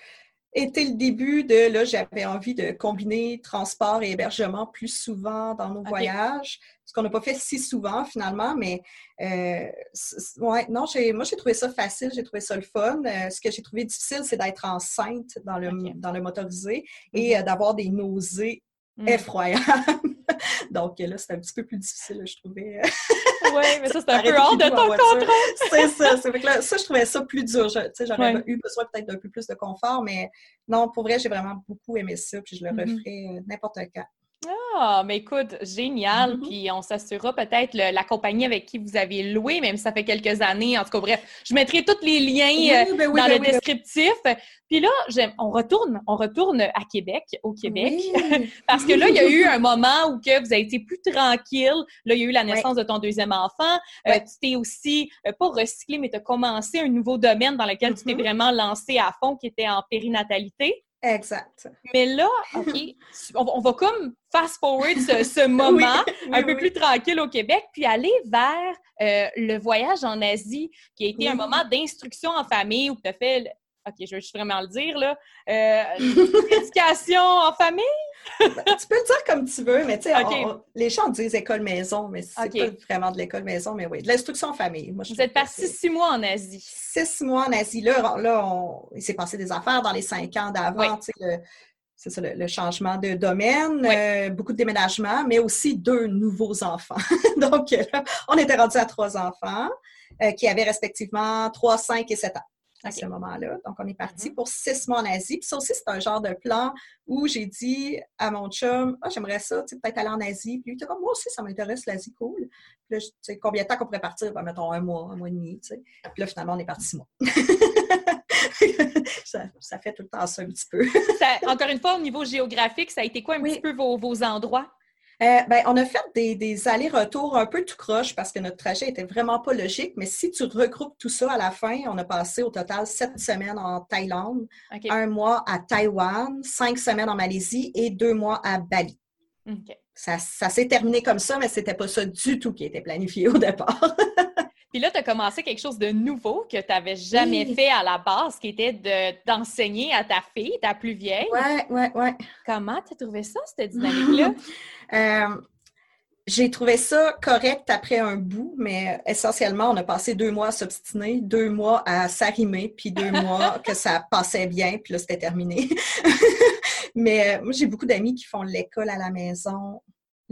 [SPEAKER 2] été le début de là, j'avais envie de combiner transport et hébergement plus souvent dans nos voyages. Ce qu'on n'a pas fait si souvent finalement, mais euh, ouais, non, j'ai, moi j'ai trouvé ça facile, j'ai trouvé ça le fun. Euh, ce que j'ai trouvé difficile, c'est d'être enceinte dans le, dans le motorisé et euh, d'avoir des nausées
[SPEAKER 1] Mm.
[SPEAKER 2] effroyables. Donc là, c'était un petit peu plus difficile, je trouvais.
[SPEAKER 1] Oui, mais ça, c'est un peu hors de ton contrôle.
[SPEAKER 2] C'est ça. C'est que là, ça, je trouvais ça plus dur. Je- tu sais, J'aurais
[SPEAKER 1] Ouais.
[SPEAKER 2] eu besoin peut-être d'un peu plus de confort, mais non, pour vrai, j'ai vraiment beaucoup aimé ça, puis je le
[SPEAKER 1] Mhm.
[SPEAKER 2] referais euh, n'importe quand.
[SPEAKER 1] Ah, mais écoute, génial.
[SPEAKER 2] Mhm.
[SPEAKER 1] Puis on s'assurera peut-être la compagnie avec qui vous avez loué, même si ça fait quelques années. En tout cas, bref, je mettrai tous les liens euh,
[SPEAKER 2] ben oui,
[SPEAKER 1] dans
[SPEAKER 2] ben
[SPEAKER 1] le
[SPEAKER 2] oui,
[SPEAKER 1] descriptif. Puis là, on retourne, on retourne à Québec, au Québec. Parce que là, il y a eu un moment où que vous avez été plus tranquille. Là, il y a eu la naissance de ton deuxième enfant. Euh, tu t'es aussi, euh, pas recyclé, mais tu as commencé un nouveau domaine dans lequel tu t'es vraiment lancé à fond, qui était en périnatalité.
[SPEAKER 2] Exact.
[SPEAKER 1] Mais là, OK, on, va- on va comme fast-forward ce, ce moment
[SPEAKER 2] Oui,
[SPEAKER 1] un
[SPEAKER 2] oui,
[SPEAKER 1] peu
[SPEAKER 2] oui.
[SPEAKER 1] plus tranquille au Québec, puis aller vers euh, le voyage en Asie, qui a été un moment d'instruction en famille où tu as fait, OK, je vais juste vraiment le dire, là, euh, éducation en famille?
[SPEAKER 2] Ben, tu peux le dire comme tu veux, mais tu sais, les gens disent école-maison, mais c'est pas vraiment de l'école-maison, mais oui, de l'instruction en famille. Moi, je
[SPEAKER 1] Vous êtes parti six mois en Asie.
[SPEAKER 2] six mois en Asie. Là, là on- il s'est passé des affaires dans les cinq ans d'avant.
[SPEAKER 1] Oui.
[SPEAKER 2] tu sais, le- C'est ça, le, le changement de domaine,
[SPEAKER 1] Oui.
[SPEAKER 2] euh, beaucoup de déménagements, mais aussi deux nouveaux enfants. Donc, là, on était rendu à trois enfants euh, qui avaient respectivement trois, cinq et sept ans à ce moment-là. Donc, on est parti
[SPEAKER 1] Mhm.
[SPEAKER 2] pour six mois en Asie. Puis ça aussi, c'est un genre de plan où j'ai dit à mon chum, ah, j'aimerais ça, tu sais, peut-être aller en Asie. Puis lui, il était comme, moi aussi, ça m'intéresse, l'Asie, cool. Puis là, tu sais, combien de temps qu'on pourrait partir? Ben, mettons un mois, un mois et demi, tu sais. Puis là, finalement, on est parti six mois. ça, ça fait tout le temps ça un petit peu.
[SPEAKER 1] Ça- encore une fois, au niveau géographique, ça a été quoi un
[SPEAKER 2] Oui.
[SPEAKER 1] petit peu vos, vos endroits?
[SPEAKER 2] Euh, ben, on a fait des, des allers-retours un peu tout croche parce que notre trajet était vraiment pas logique, mais si tu regroupes tout ça à la fin, on a passé au total sept semaines en Thaïlande, un mois à Taïwan, cinq semaines en Malaisie et deux mois à Bali. Ça, ça s'est terminé comme ça, mais c'était pas ça du tout qui était planifié au départ.
[SPEAKER 1] Puis là, tu as commencé quelque chose de nouveau que tu n'avais jamais fait à la base, qui était d'enseigner à ta fille, ta plus vieille.
[SPEAKER 2] Ouais, ouais, ouais.
[SPEAKER 1] Comment tu as trouvé ça, cette dynamique-là?
[SPEAKER 2] Euh, j'ai trouvé ça correct après un bout, mais essentiellement, on a passé deux mois à s'obstiner, deux mois à s'arrimer, puis deux mois que ça passait bien, puis là, c'était terminé. mais euh, moi, j'ai beaucoup d'amis qui font l'école à la maison,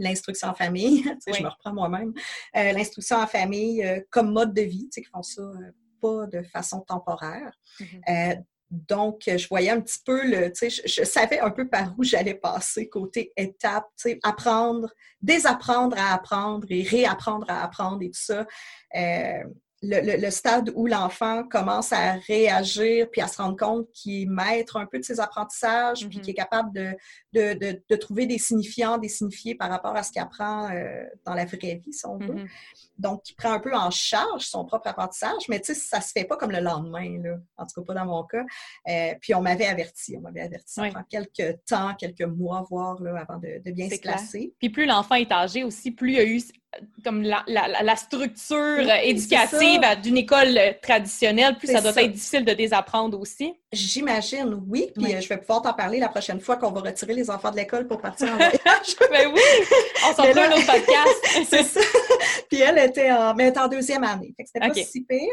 [SPEAKER 2] l'instruction en famille, je me reprends moi-même, euh, l'instruction en famille euh, comme mode de vie, qui font ça pas de façon temporaire. Mm-hmm. Donc, je voyais un petit peu le, tu sais, je, savais un peu par où j'allais passer côté étape, tu sais, apprendre, désapprendre à apprendre et réapprendre à apprendre et tout ça. Euh, le, stade où l'enfant commence à réagir puis à se rendre compte qu'il est maître un peu de ses apprentissages, puis mm-hmm. qu'il est capable de, de, de, trouver des signifiants, des signifiés par rapport à ce qu'il apprend euh, dans la vraie vie, si on veut. Mm-hmm. Donc, il prend un peu en charge son propre apprentissage, mais tu sais, ça se fait pas comme le lendemain, là. en tout cas pas dans mon cas. Euh, puis on m'avait averti, on m'avait averti, ça prend quelques temps, quelques mois, voire, là, avant de, bien se placer.
[SPEAKER 1] Puis plus l'enfant est âgé aussi, plus il y a eu comme la, la, structure éducative d'une école traditionnelle, plus ça doit être difficile de désapprendre aussi.
[SPEAKER 2] J'imagine, oui. Puis euh, je vais pouvoir t'en parler la prochaine fois qu'on va retirer les enfants de l'école pour partir en voyage.
[SPEAKER 1] ben oui! On s'en prend un autre podcast.
[SPEAKER 2] c'est ça. Puis elle était en, mais en deuxième année. Fait que c'était pas si pire.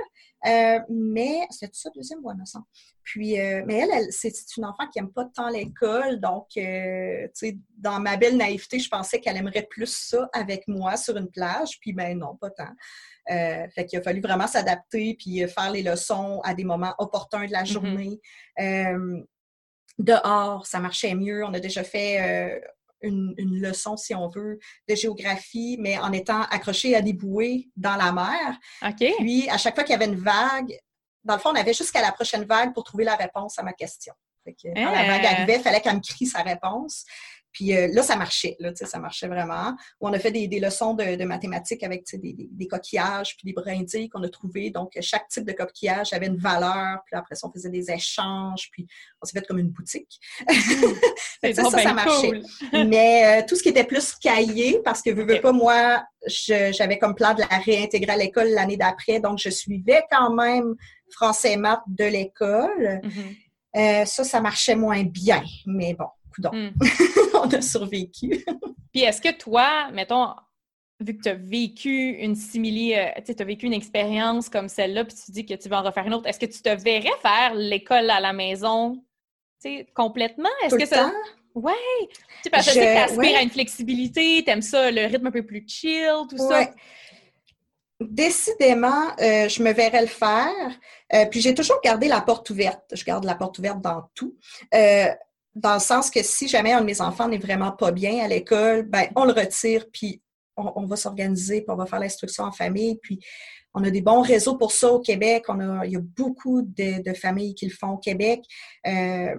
[SPEAKER 2] Euh, mais c'est ça, deuxième ou innocent. Puis, euh, mais elle, elle c'est une enfant qui n'aime pas tant l'école. Donc, euh, tu sais, dans ma belle naïveté, je pensais qu'elle aimerait plus ça avec moi sur une plage. Puis, ben non, pas tant. fait qu'il a fallu vraiment s'adapter puis faire les leçons à des moments opportuns de la mm-hmm. journée. dehors, ça marchait mieux. On a déjà fait une, leçon, si on veut, de géographie, mais en étant accroché à des bouées dans la mer. Puis, à chaque fois qu'il y avait une vague, dans le fond, on avait jusqu'à la prochaine vague pour trouver la réponse à ma question. quand la vague eh! arrivait, il fallait qu'elle me crie sa réponse. Puis euh, là, ça marchait, là, ça marchait vraiment. On a fait des, leçons de, mathématiques avec des, coquillages puis des brindilles qu'on a trouvés. Donc, chaque type de coquillage avait une valeur. Puis après ça, on faisait des échanges. Puis on s'est fait comme une boutique. ça, ça, marchait. Mais euh, tout ce qui était plus cahier, parce que, veux, veux pas, moi, j'avais comme plan de la réintégrer à l'école l'année d'après. Donc, je suivais quand même français maths de l'école. Mm-hmm. Euh, ça, ça marchait moins bien. Mais bon, Hmm. on a survécu.
[SPEAKER 1] Puis est-ce que toi, mettons, vu que tu as vécu une simili, euh, tu as vécu une expérience comme celle-là, puis tu dis que tu vas en refaire une autre, est-ce que tu te verrais faire l'école à la maison, tu sais, complètement? Est-ce que ça... Ouais! Tu parce que tu aspires à une flexibilité, tu aimes ça, le rythme un peu plus chill, tout ça.
[SPEAKER 2] Décidément, euh, je me verrais le faire. Euh, puis j'ai toujours gardé la porte ouverte. Je garde la porte ouverte dans tout dans le sens que si jamais un de mes enfants n'est vraiment pas bien à l'école, ben on le retire, puis on, va s'organiser, puis on va faire l'instruction en famille, puis on a des bons réseaux pour ça au Québec. On a, il y a beaucoup de, familles qui le font au Québec. Euh,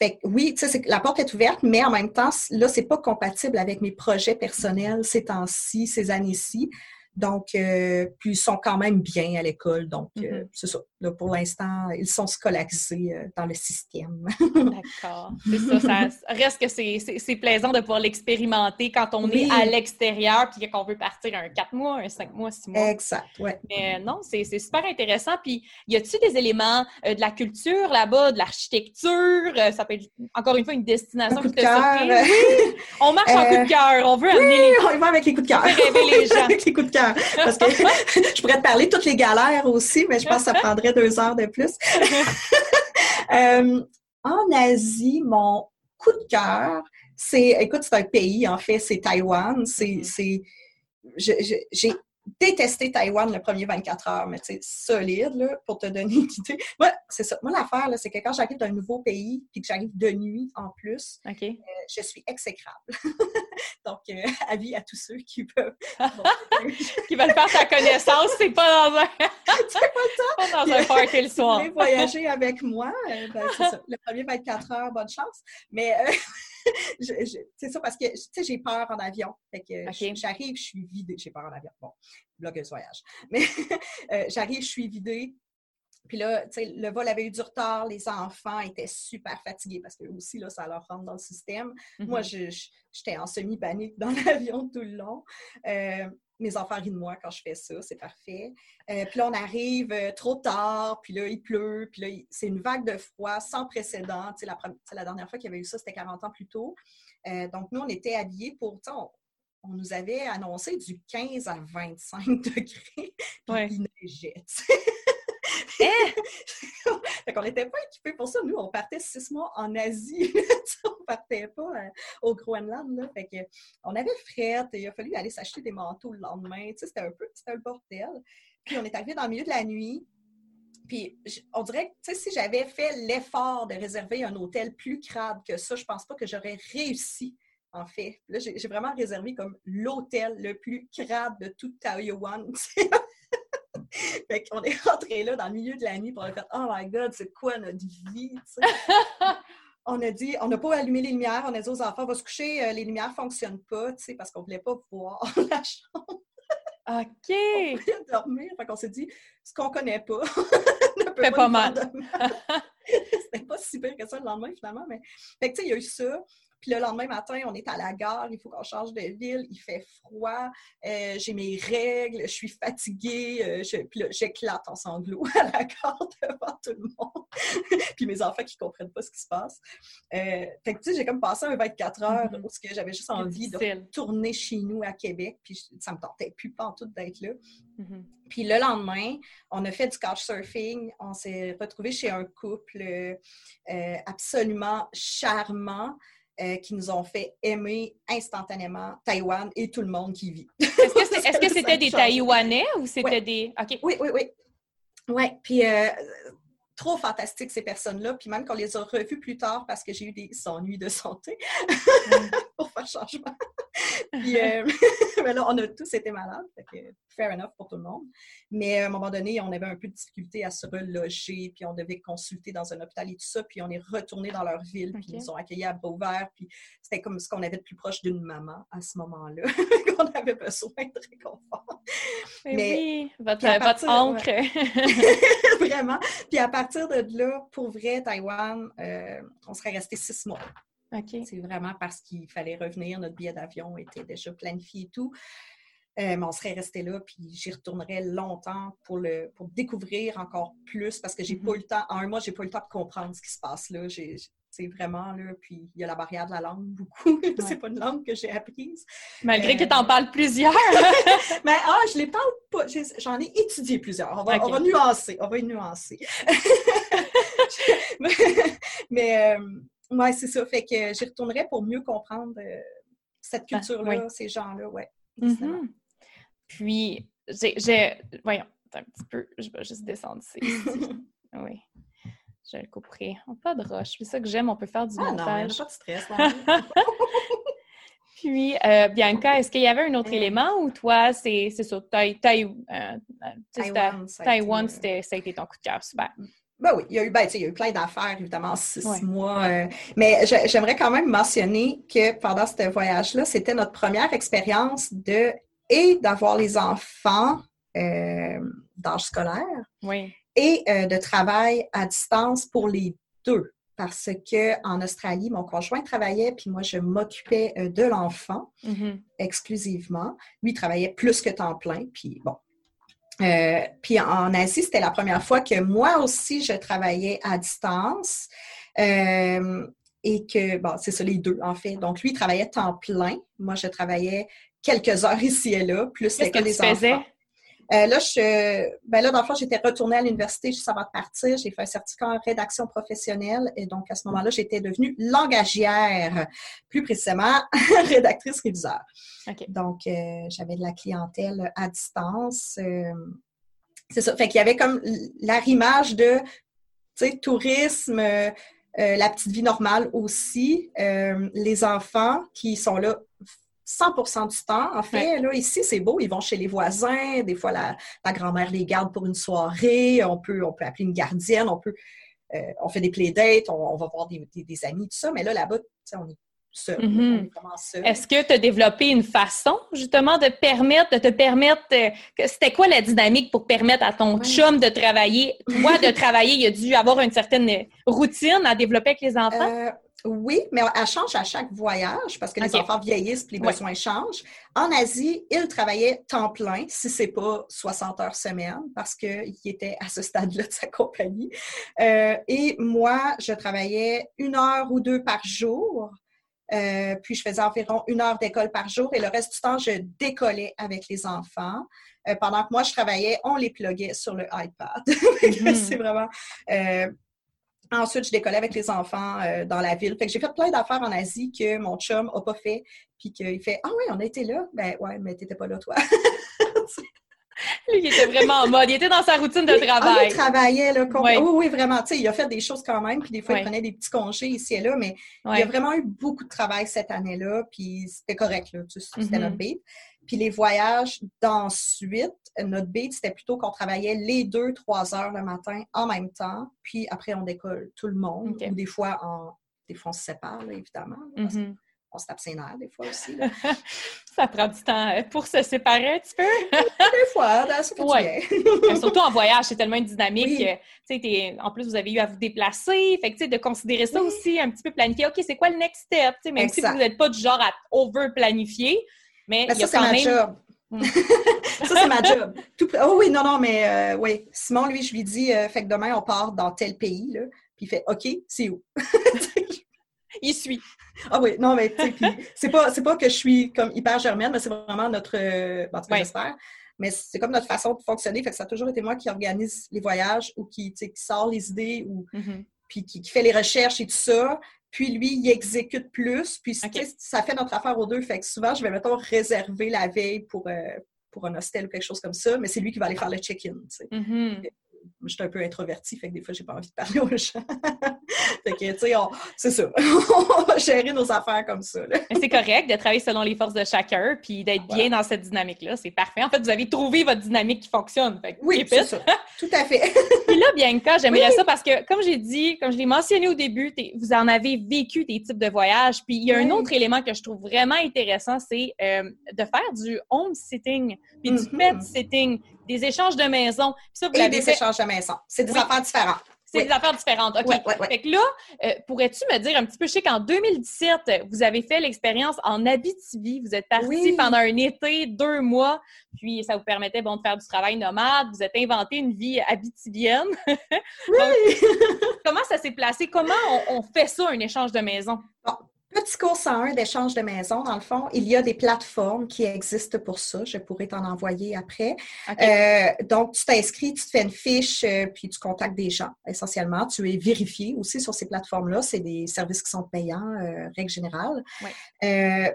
[SPEAKER 2] fait oui, la porte est ouverte, mais en même temps, là, c'est pas compatible avec mes projets personnels ces temps-ci, ces années-ci. Donc, euh, puis ils sont quand même bien à l'école. Donc, euh, mm-hmm. c'est ça. pour l'instant, ils sont scolarisés euh, dans le système.
[SPEAKER 1] D'accord. C'est ça, reste que c'est plaisant de pouvoir l'expérimenter quand on est à l'extérieur puis qu'on veut partir un 4 mois, un 5 mois, 6 mois.
[SPEAKER 2] Exact, oui.
[SPEAKER 1] Mais non, c'est super intéressant. Puis, y a-t-il des éléments de la culture là-bas, de l'architecture? ça peut être, encore une fois, une destination qui te. Oui! On marche en coup de cœur. On veut amener
[SPEAKER 2] les... on y va avec les coups de cœur.
[SPEAKER 1] les gens.
[SPEAKER 2] avec les coups de cœur. Parce que je pourrais te parler toutes les galères aussi, mais je pense que ça prendrait deux heures de plus. Euh, en Asie, mon coup de cœur, c'est, écoute, c'est un pays, en fait, c'est Taïwan. C'est, mm-hmm. j'ai détesté Taïwan le premier 24 heures, mais sais, solide, là, pour te donner une idée. Moi, c'est ça. Moi, l'affaire, c'est que quand j'arrive dans un nouveau pays, puis que j'arrive de nuit en plus, euh, je suis exécrable. Donc, euh, avis à tous ceux qui peuvent...
[SPEAKER 1] qui veulent faire ta connaissance, c'est pas dans un... c'est pas, pas dans un parc le soir.
[SPEAKER 2] voyager avec moi, euh, ben, c'est ça. Le premier 24 heures, bonne chance. Mais... c'est ça parce que, tu sais, j'ai peur en avion. Fait que j'arrive, je suis vidée. J'ai peur en avion. Bon, blogueuse voyage. Mais euh, j'arrive, je suis vidée. Puis là, le vol avait eu du retard, les enfants étaient super fatigués parce que aussi, là, ça leur rentre dans le système. Moi, mm-hmm. j'étais en semi-panique dans l'avion tout le long. Euh, mes enfants rient de moi quand je fais ça, c'est parfait. Euh, puis là, on arrive euh, trop tard, puis là, il pleut, puis là, c'est une vague de froid sans précédent. La, la, dernière fois qu'il y avait eu ça, c'était 40 ans plus tôt. donc, nous, on était habillés pour, on, on, nous avait annoncé du 15 à 25 degrés, puis il neigeait. Fait qu'on n'était pas équipés pour ça. Nous, on partait six mois en Asie. on partait pas euh, au Groenland. Là. Fait on avait fret et il a fallu aller s'acheter des manteaux le lendemain. C'était un peu un bordel. Puis on est arrivé dans le milieu de la nuit. Puis on dirait que si j'avais fait l'effort de réserver un hôtel plus crade que ça, je pense pas que j'aurais réussi en fait. Là, j'ai vraiment réservé comme l'hôtel le plus crade de tout Taïwan. fait qu'on est rentré là dans le milieu de la nuit pour fait Oh my God, c'est quoi notre vie? on a dit, on n'a pas allumé les lumières, on a dit aux enfants, on va se coucher, euh, les lumières ne fonctionnent pas, parce qu'on ne voulait pas voir la chambre.
[SPEAKER 1] OK!
[SPEAKER 2] On voulait dormir, fait qu'on s'est dit, ce qu'on ne connaît pas
[SPEAKER 1] ne peut pas, pas mal.
[SPEAKER 2] C'était pas si pire que ça le lendemain, finalement, mais... Fait que, tu sais, il y a eu ça. Puis le lendemain matin, on est à la gare, il faut qu'on change de ville, il fait froid, euh, j'ai mes règles, je suis fatiguée, euh, puis là, j'éclate en sanglots à la gare devant tout le monde. puis mes enfants qui ne comprennent pas ce qui se passe. Euh, fait que tu sais, j'ai comme passé un 24 heures mm parce que j'avais juste envie de tourner chez nous à Québec, puis ça me tentait plus pas en tout d'être là. Mm-hmm. Puis le lendemain, on a fait du couchsurfing. On s'est retrouvé chez un couple absolument charmant. Euh, qui nous ont fait aimer instantanément Taïwan et tout le monde qui vit.
[SPEAKER 1] Est-ce que c'était des Taïwanais ou c'était des...
[SPEAKER 2] Oui, oui, oui. Oui, puis euh, trop fantastique ces personnes-là. Puis même qu'on les a revus plus tard parce que j'ai eu des ennuis de santé pour faire changement. Puis euh, là, on a tous été malades. Fait que fair enough pour tout le monde. Mais à un moment donné, on avait un peu de difficulté à se reloger, puis on devait consulter dans un hôpital et tout ça, puis on est retourné dans leur ville, puis ils nous ont accueillis à bras ouverts, puis c'était comme ce qu'on avait de plus proche d'une maman à ce moment-là, qu'on avait besoin de réconfort.
[SPEAKER 1] Mais, oui, votre, votre encre.
[SPEAKER 2] Vraiment. Puis à partir de là, pour vrai, Taïwan, euh, on serait resté six mois. C'est vraiment parce qu'il fallait revenir. Notre billet d'avion était déjà planifié et tout. Euh, mais on serait resté là, puis j'y retournerais longtemps pour, le, pour découvrir encore plus parce que j'ai pas eu mm-hmm. le temps, en un mois, j'ai pas eu le temps de comprendre ce qui se passe là. C'est vraiment là, puis il y a la barrière de la langue beaucoup. c'est pas une langue que j'ai apprise.
[SPEAKER 1] Malgré que tu en euh, parles plusieurs.
[SPEAKER 2] mais ah, je les parle pas. J'en ai étudié plusieurs. On va, nuancer. On va y nuancer. mais euh, ouais, c'est ça. Fait que j'y retournerais pour mieux comprendre cette ben, culture-là, ces gens-là, ouais.
[SPEAKER 1] Mm-hmm. Puis, j'ai. Voyons, un petit peu. Je vais juste descendre ici. oui. Je le couperai. Pas de roche. C'est ça que j'aime. On peut faire du
[SPEAKER 2] ah
[SPEAKER 1] montage.
[SPEAKER 2] Non, pas de stress.
[SPEAKER 1] Puis, euh, Bianca, est-ce qu'il y avait un autre élément ou toi, c'est ça, tai, tai, euh, Taïwan, Taïwan ça a été ton coup de cœur. Super.
[SPEAKER 2] Ben oui, il y a eu, ben, il y a eu plein d'affaires, évidemment, six mois. Euh, mais j'aimerais quand même mentionner que pendant ce voyage-là, c'était notre première expérience de et d'avoir les enfants euh, d'âge scolaire et euh, de travail à distance pour les deux. Parce que en Australie, mon conjoint travaillait, puis moi, je m'occupais euh, de l'enfant mm-hmm. exclusivement. Lui, il travaillait plus que temps plein, puis bon. puis en Asie, c'était la première fois que moi aussi, je travaillais à distance et que, bon, c'est ça, les deux, en fait. Donc, lui, il travaillait temps plein. Moi, je travaillais quelques heures ici et là, plus
[SPEAKER 1] les que enfants.
[SPEAKER 2] Euh, là, je, ben là, dans le fond, j'étais retournée à l'université juste avant de partir. J'ai fait un certificat en rédaction professionnelle et donc à ce moment-là, j'étais devenue langagière, plus précisément rédactrice réviseur. Donc, euh, j'avais de la clientèle à distance. Euh, c'est ça. Fait qu'il y avait comme l'arrimage de, tu sais, tourisme, la petite vie normale aussi, les enfants qui sont là 100% du temps, en fait. Là, ici, c'est beau, ils vont chez les voisins. Des fois, la, grand-mère les garde pour une soirée. On peut, on peut appeler une gardienne, on peut... Euh, on fait des playdates, on, on va voir des, amis, tout ça. Mais là, là-bas, on est seul.
[SPEAKER 1] Mhm. Est-ce que tu as développé une façon, justement, de permettre, de te permettre, euh, c'était quoi la dynamique pour permettre à ton chum de travailler, toi de travailler? Il a dû avoir une certaine routine à développer avec les enfants?
[SPEAKER 2] Euh, oui, mais elle change à chaque voyage parce que les enfants vieillissent et les besoins changent. En Asie, il travaillait temps plein, si ce n'est pas 60 heures semaine, parce qu'il était à ce stade-là de sa compagnie. Euh, et moi, je travaillais une heure ou deux par jour. Euh, puis je faisais environ une heure d'école par jour et le reste du temps, je décollais avec les enfants. Euh, pendant que moi, je travaillais, on les pluguait sur le iPad. Mm-hmm. C'est vraiment Ensuite, je décollais avec les enfants euh, dans la ville. Fait que j'ai fait plein d'affaires en Asie que mon chum n'a pas fait. Puis qu'il fait Ah oui, on a été là. Ben ouais, mais t'étais pas là, toi.
[SPEAKER 1] Lui, il était vraiment en mode. Il était dans sa routine de travail.
[SPEAKER 2] Ah, il travaillait, là. Oui, oui, vraiment. Tu sais, il a fait des choses quand même. Puis des fois, il prenait des petits congés ici et là. Mais il a vraiment eu beaucoup de travail cette année-là. Puis c'était correct, là. C'était mm-hmm. notre beat. Puis les voyages d'ensuite, notre beat, c'était plutôt qu'on travaillait les deux, trois heures le matin en même temps. Puis après, on décolle tout le monde. Ou des fois, en, des fois, on se sépare, évidemment. Mm-hmm. On se tape ses nerfs des fois aussi.
[SPEAKER 1] ça prend du temps euh, pour se séparer un petit peu.
[SPEAKER 2] des fois, dans ce que
[SPEAKER 1] ouais. Surtout en voyage, c'est tellement une dynamique. en plus, vous avez eu à vous déplacer. Fait que, de considérer ça aussi un petit peu planifié. OK, c'est quoi le next step? Même si vous n'êtes pas du genre à over-planifier, mais,
[SPEAKER 2] ça, c'est ma job. Hmm. ça, c'est ma job. Oh oui, non, non, mais euh, oui. Simon, lui, je lui dis, euh, fait que demain, on part dans tel pays, là. Puis il fait, OK, c'est où?
[SPEAKER 1] il suit.
[SPEAKER 2] Ah oui, non, mais c'est pas, pas que je suis comme hyper germaine, mais c'est vraiment notre, euh, bon, j'espère, mais c'est comme notre façon de fonctionner, fait que ça a toujours été moi qui organise les voyages ou qui, qui sort les idées ou mm-hmm. puis qui, qui, fait les recherches et tout ça. Puis lui, il exécute plus. Puis ça fait notre affaire aux deux. Fait que souvent, je vais, mettons, réserver la veille pour, euh, pour un hostel ou quelque chose comme ça, mais c'est lui qui va aller faire le check-in. Mm-hmm je suis un peu introvertie, fait que des fois, j'ai pas envie de parler aux gens. fait que, tu sais, c'est ça. on va gérer nos affaires comme ça.
[SPEAKER 1] c'est correct de travailler selon les forces de chacun, puis d'être bien dans cette dynamique-là. C'est parfait. En fait, vous avez trouvé votre dynamique qui fonctionne.
[SPEAKER 2] oui, c'est ça. Tout à fait.
[SPEAKER 1] puis là, Bianca, j'aimerais ça parce que, comme j'ai dit, comme je l'ai mentionné au début, vous en avez vécu des types de voyages. Puis il y a un autre élément que je trouve vraiment intéressant, c'est euh, de faire du home sitting, puis du mm-hmm. pet sitting des échanges de maison.
[SPEAKER 2] Ça, vous Et des échanges de maison. C'est des affaires différentes.
[SPEAKER 1] C'est des affaires différentes. OK. fait que là, euh, pourrais-tu me dire un petit peu, je sais qu'en 2017, vous avez fait l'expérience en Abitibi. Vous êtes parti pendant un été, deux mois, puis ça vous permettait bon, de faire du travail nomade. Vous êtes inventé une vie abitibienne. oui! comment ça s'est placé? Comment on, fait ça, un échange de maison?
[SPEAKER 2] Petit cours 101 d'échange de maison, dans le fond, il y a des plateformes qui existent pour ça. Je pourrais t'en envoyer après. Euh, donc, tu t'inscris, tu te fais une fiche, euh, puis tu contactes des gens, essentiellement. Tu es vérifié aussi sur ces plateformes-là. C'est des services qui sont payants, euh, règle générale.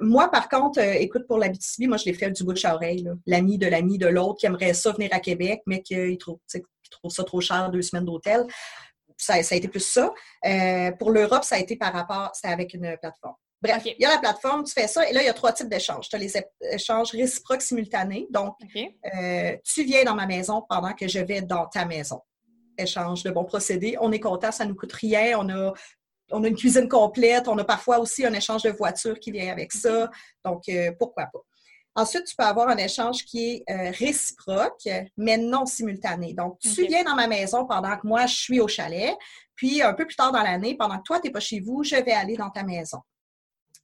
[SPEAKER 2] moi, par contre, écoute, pour l'Abitibi, moi, je l'ai fait du bouche à oreille. L'ami de l'ami de l'autre qui aimerait ça venir à Québec, mais qui trouve, trouve ça trop cher, deux semaines d'hôtel ça, a été plus ça. Euh, pour l'Europe, ça a été par rapport, c'était avec une plateforme. Bref, il y a la plateforme, tu fais ça, et là, il y a trois types d'échanges. Tu as les échanges réciproques simultanés. Donc, euh, tu viens dans ma maison pendant que je vais dans ta maison. Échange de bons procédés. On est content, ça ne nous coûte rien. On a, on a une cuisine complète. On a parfois aussi un échange de voitures qui vient avec ça. Donc, euh, pourquoi pas? Ensuite, tu peux avoir un échange qui est euh, réciproque, mais non simultané. Donc, tu viens dans ma maison pendant que moi, je suis au chalet. Puis, un peu plus tard dans l'année, pendant que toi, tu n'es pas chez vous, je vais aller dans ta maison.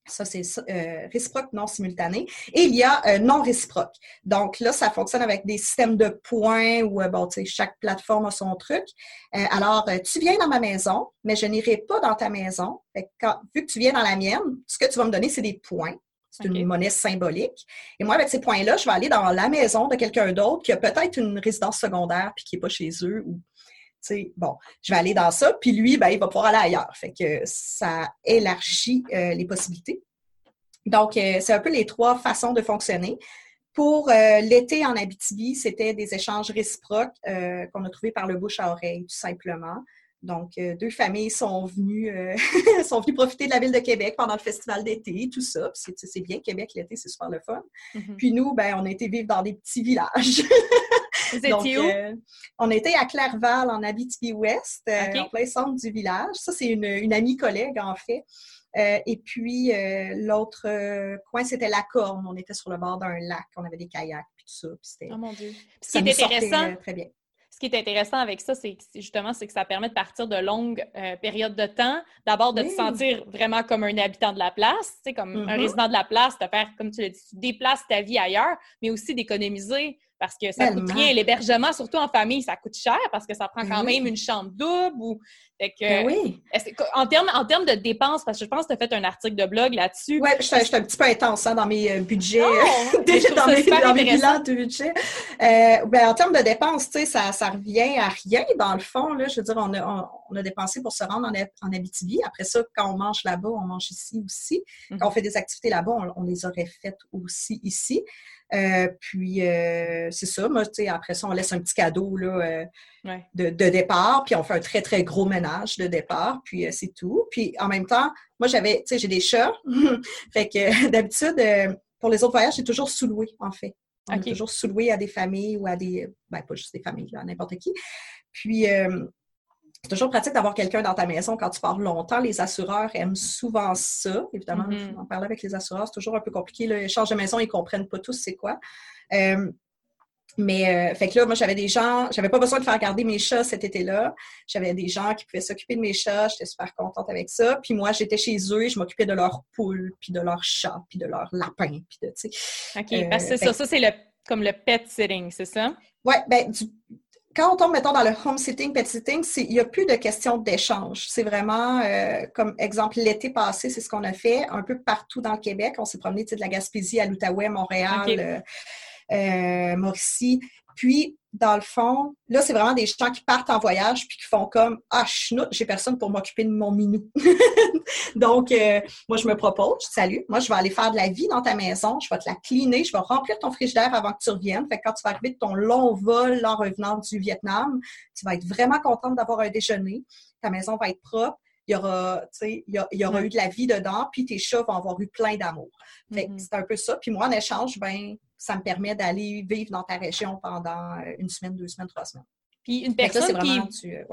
[SPEAKER 2] Ça, c'est euh, réciproque non simultané. Et il y a euh, non réciproque. Donc là, ça fonctionne avec des systèmes de points où, bon, tu sais, chaque plateforme a son truc. alors, tu viens dans ma maison, mais je n'irai pas dans ta maison. vu que tu viens dans la mienne, ce que tu vas me donner, c'est des points. C'est une monnaie symbolique. Et moi, avec ces points-là, je vais aller dans la maison de quelqu'un d'autre qui a peut-être une résidence secondaire puis qui n'est pas chez eux. Ou, bon, je vais aller dans ça, puis lui, ben, il va pouvoir aller ailleurs. Fait que ça élargit euh, les possibilités. Donc, euh, c'est un peu les trois façons de fonctionner. Pour euh, l'été en Abitibi, c'était des échanges réciproques qu'on a trouvés par le bouche à oreille, tout simplement. Donc, euh, deux familles sont venues, euh, sont venues profiter de la ville de Québec pendant le festival d'été, tout ça. C'est bien, Québec, l'été, c'est super le fun. Mm-hmm. Puis nous, ben, on a été vivre dans des petits villages.
[SPEAKER 1] Vous étiez où? Euh,
[SPEAKER 2] on était à Clairval, en Abitibi-Ouest, en plein centre du village. Ça, c'est une, amie collègue, en fait. et puis, l'autre coin, c'était la Corne. On était sur le bord d'un lac, on avait des kayaks, puis tout ça. Puis
[SPEAKER 1] oh mon Dieu. ce qui est intéressant, très bien ce qui est intéressant avec ça, c'est justement c'est que ça permet de partir de longues euh, périodes de temps. D'abord, de te sentir vraiment comme un habitant de la place, comme un mm-hmm. résident de la place, de faire, comme tu l'as dit, tu déplaces ta vie ailleurs, mais aussi d'économiser parce que ça coûte rien. L'hébergement, surtout en famille, ça coûte cher parce que ça prend quand même une chambre double. Ou... Fait que,
[SPEAKER 2] ben oui.
[SPEAKER 1] En termes en de dépenses, parce que je pense que tu as fait un article de blog là-dessus.
[SPEAKER 2] Oui, je suis un petit peu intense hein, dans mes euh, budgets, déjà dans, mes, dans mes, bilans de budget. Euh, ben, en termes de dépenses, ça, ça revient à rien dans le fond. Là. Je veux dire, on a, on, a dépensé pour se rendre en, en, Abitibi. Après ça, quand on mange là-bas, on mange ici aussi. Quand on mhm. fait des activités là-bas, on, on, les aurait faites aussi ici. Euh, puis, euh, c'est ça. Moi, après ça, on laisse un petit cadeau là, euh, de, départ, puis on fait un très, très gros ménage de départ, puis c'est tout. Puis, en même temps, moi, j'avais, tu sais, j'ai des chats. fait que, d'habitude, pour les autres voyages, j'ai toujours sous-loué, en fait. On toujours sous-loué à des familles ou à des... Ben, pas juste des familles, à n'importe qui. Puis, c'est toujours pratique d'avoir quelqu'un dans ta maison quand tu pars longtemps. Les assureurs aiment souvent ça. Évidemment, mm-hmm. en parler avec les assureurs, c'est toujours un peu compliqué. Le échange de maison, ils ne comprennent pas tous c'est quoi. Euh, mais euh, fait que là, moi, j'avais des gens, j'avais pas besoin de faire garder mes chats cet été-là. J'avais des gens qui pouvaient s'occuper de mes chats. J'étais super contente avec ça. Puis moi, j'étais chez eux et je m'occupais de leurs poules, puis de leurs chats, puis de leurs lapins, puis de, tu
[SPEAKER 1] sais. OK, parce que c'est ça. Ça, c'est le, comme le pet sitting, c'est ça?
[SPEAKER 2] Oui, ben du, quand on tombe, mettons, dans le home sitting, pet sitting, il n'y a plus de question d'échange. C'est vraiment, euh, comme exemple, l'été passé, c'est ce qu'on a fait un peu partout dans le Québec. On s'est promené de la Gaspésie à l'Outaouais, Montréal, euh, euh. Puis, dans le fond, là, c'est vraiment des gens qui partent en voyage puis qui font comme Ah, chenoute, j'ai personne pour m'occuper de mon minou. Donc, euh, moi, je me propose, salut, moi, je vais aller faire de la vie dans ta maison, je vais te la cleaner, je vais remplir ton frigidaire avant que tu reviennes. Fait que quand tu vas arriver de ton long vol en revenant du Vietnam, tu vas être vraiment contente d'avoir un déjeuner. Ta maison va être propre il y aura, il y, aura eu de la vie dedans, puis tes chats vont avoir eu plein d'amour. Mm-hmm. c'est un peu ça. Puis moi, en échange, ben, ça me permet d'aller vivre dans ta région pendant euh, une semaine, deux semaines, trois semaines.
[SPEAKER 1] Puis une personne qui... Euh,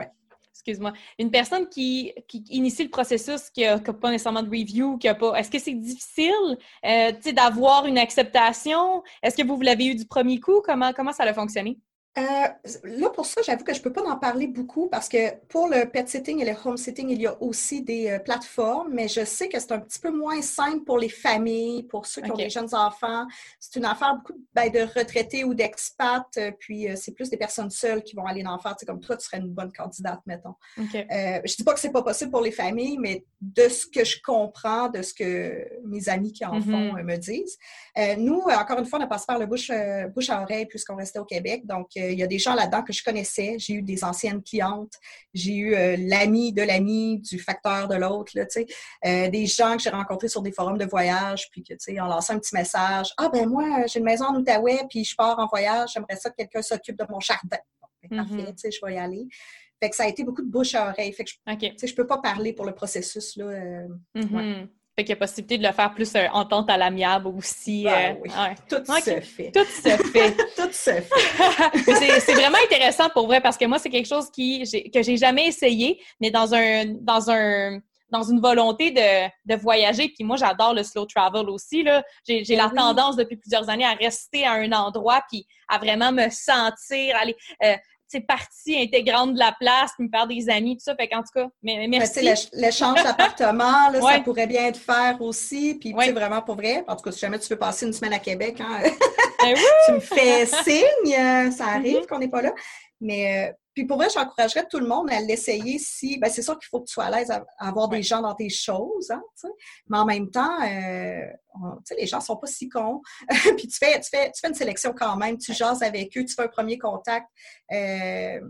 [SPEAKER 1] excuse-moi, une personne qui, initie le processus, qui n'a pas nécessairement de review, qui a pas. Est-ce que c'est difficile euh, d'avoir une acceptation? Est-ce que vous, vous l'avez eu du premier coup? Comment, comment ça a fonctionné?
[SPEAKER 2] Euh, là, pour ça, j'avoue que je ne peux pas en parler beaucoup parce que pour le pet sitting et le home sitting, il y a aussi des euh, plateformes, mais je sais que c'est un petit peu moins simple pour les familles, pour ceux qui ont des jeunes enfants. C'est une affaire beaucoup ben, de retraités ou d'expats, euh, puis c'est plus des personnes seules qui vont aller en faire. comme toi, tu serais une bonne candidate, mettons. je ne dis pas que c'est pas possible pour les familles, mais de ce que je comprends, de ce que mes amis qui en mm-hmm. font me disent. nous, encore une fois, on a passé par le bouche, bouche à oreille puisqu'on restait au Québec, donc il y a des gens là-dedans que je connaissais. J'ai eu des anciennes clientes. J'ai eu euh, l'ami de l'ami du facteur de l'autre, euh, des gens que j'ai rencontrés sur des forums de voyage, puis que, tu sais, on lançait un petit message. Ah, ben moi, j'ai une maison en Outaouais, puis je pars en voyage. J'aimerais ça que quelqu'un s'occupe de mon jardin. Ben, parfait, mm-hmm. tu sais, je vais y aller. Fait que ça a été beaucoup de bouche à oreille. Fait que je, ne peux pas parler pour le processus, là. Euh,
[SPEAKER 1] mm-hmm. Fait qu'il y a possibilité de le faire plus euh, entente à l'amiable aussi.
[SPEAKER 2] Ben euh, Tout se fait.
[SPEAKER 1] Tout se fait.
[SPEAKER 2] Tout se fait.
[SPEAKER 1] c'est vraiment intéressant pour vrai parce que moi, c'est quelque chose qui, que j'ai jamais essayé, mais dans un, dans un, dans une volonté de, de voyager. Puis moi, j'adore le slow travel aussi. J'ai ben la tendance depuis plusieurs années à rester à un endroit puis à vraiment me sentir, aller. Euh, partie intégrante de la place, me faire des amis, tout ça. Fait qu'en tout cas, mais, merci.
[SPEAKER 2] L'échange d'appartement, ça pourrait bien être faire aussi. Puis, c'est vraiment pour vrai. En tout cas, si jamais tu veux passer une semaine à Québec, hein, ben tu me fais signe. Euh, ça arrive mm-hmm. qu'on n'est pas là. Mais euh, puis pour vrai, j'encouragerais tout le monde à l'essayer si. Ben, c'est sûr qu'il faut que tu sois à l'aise à, avoir des gens dans tes choses, hein, mais en même temps, euh, les gens ne sont pas si cons. puis tu fais, tu, fais, tu fais une sélection quand même, tu jases avec eux, tu fais un premier contact. Euh,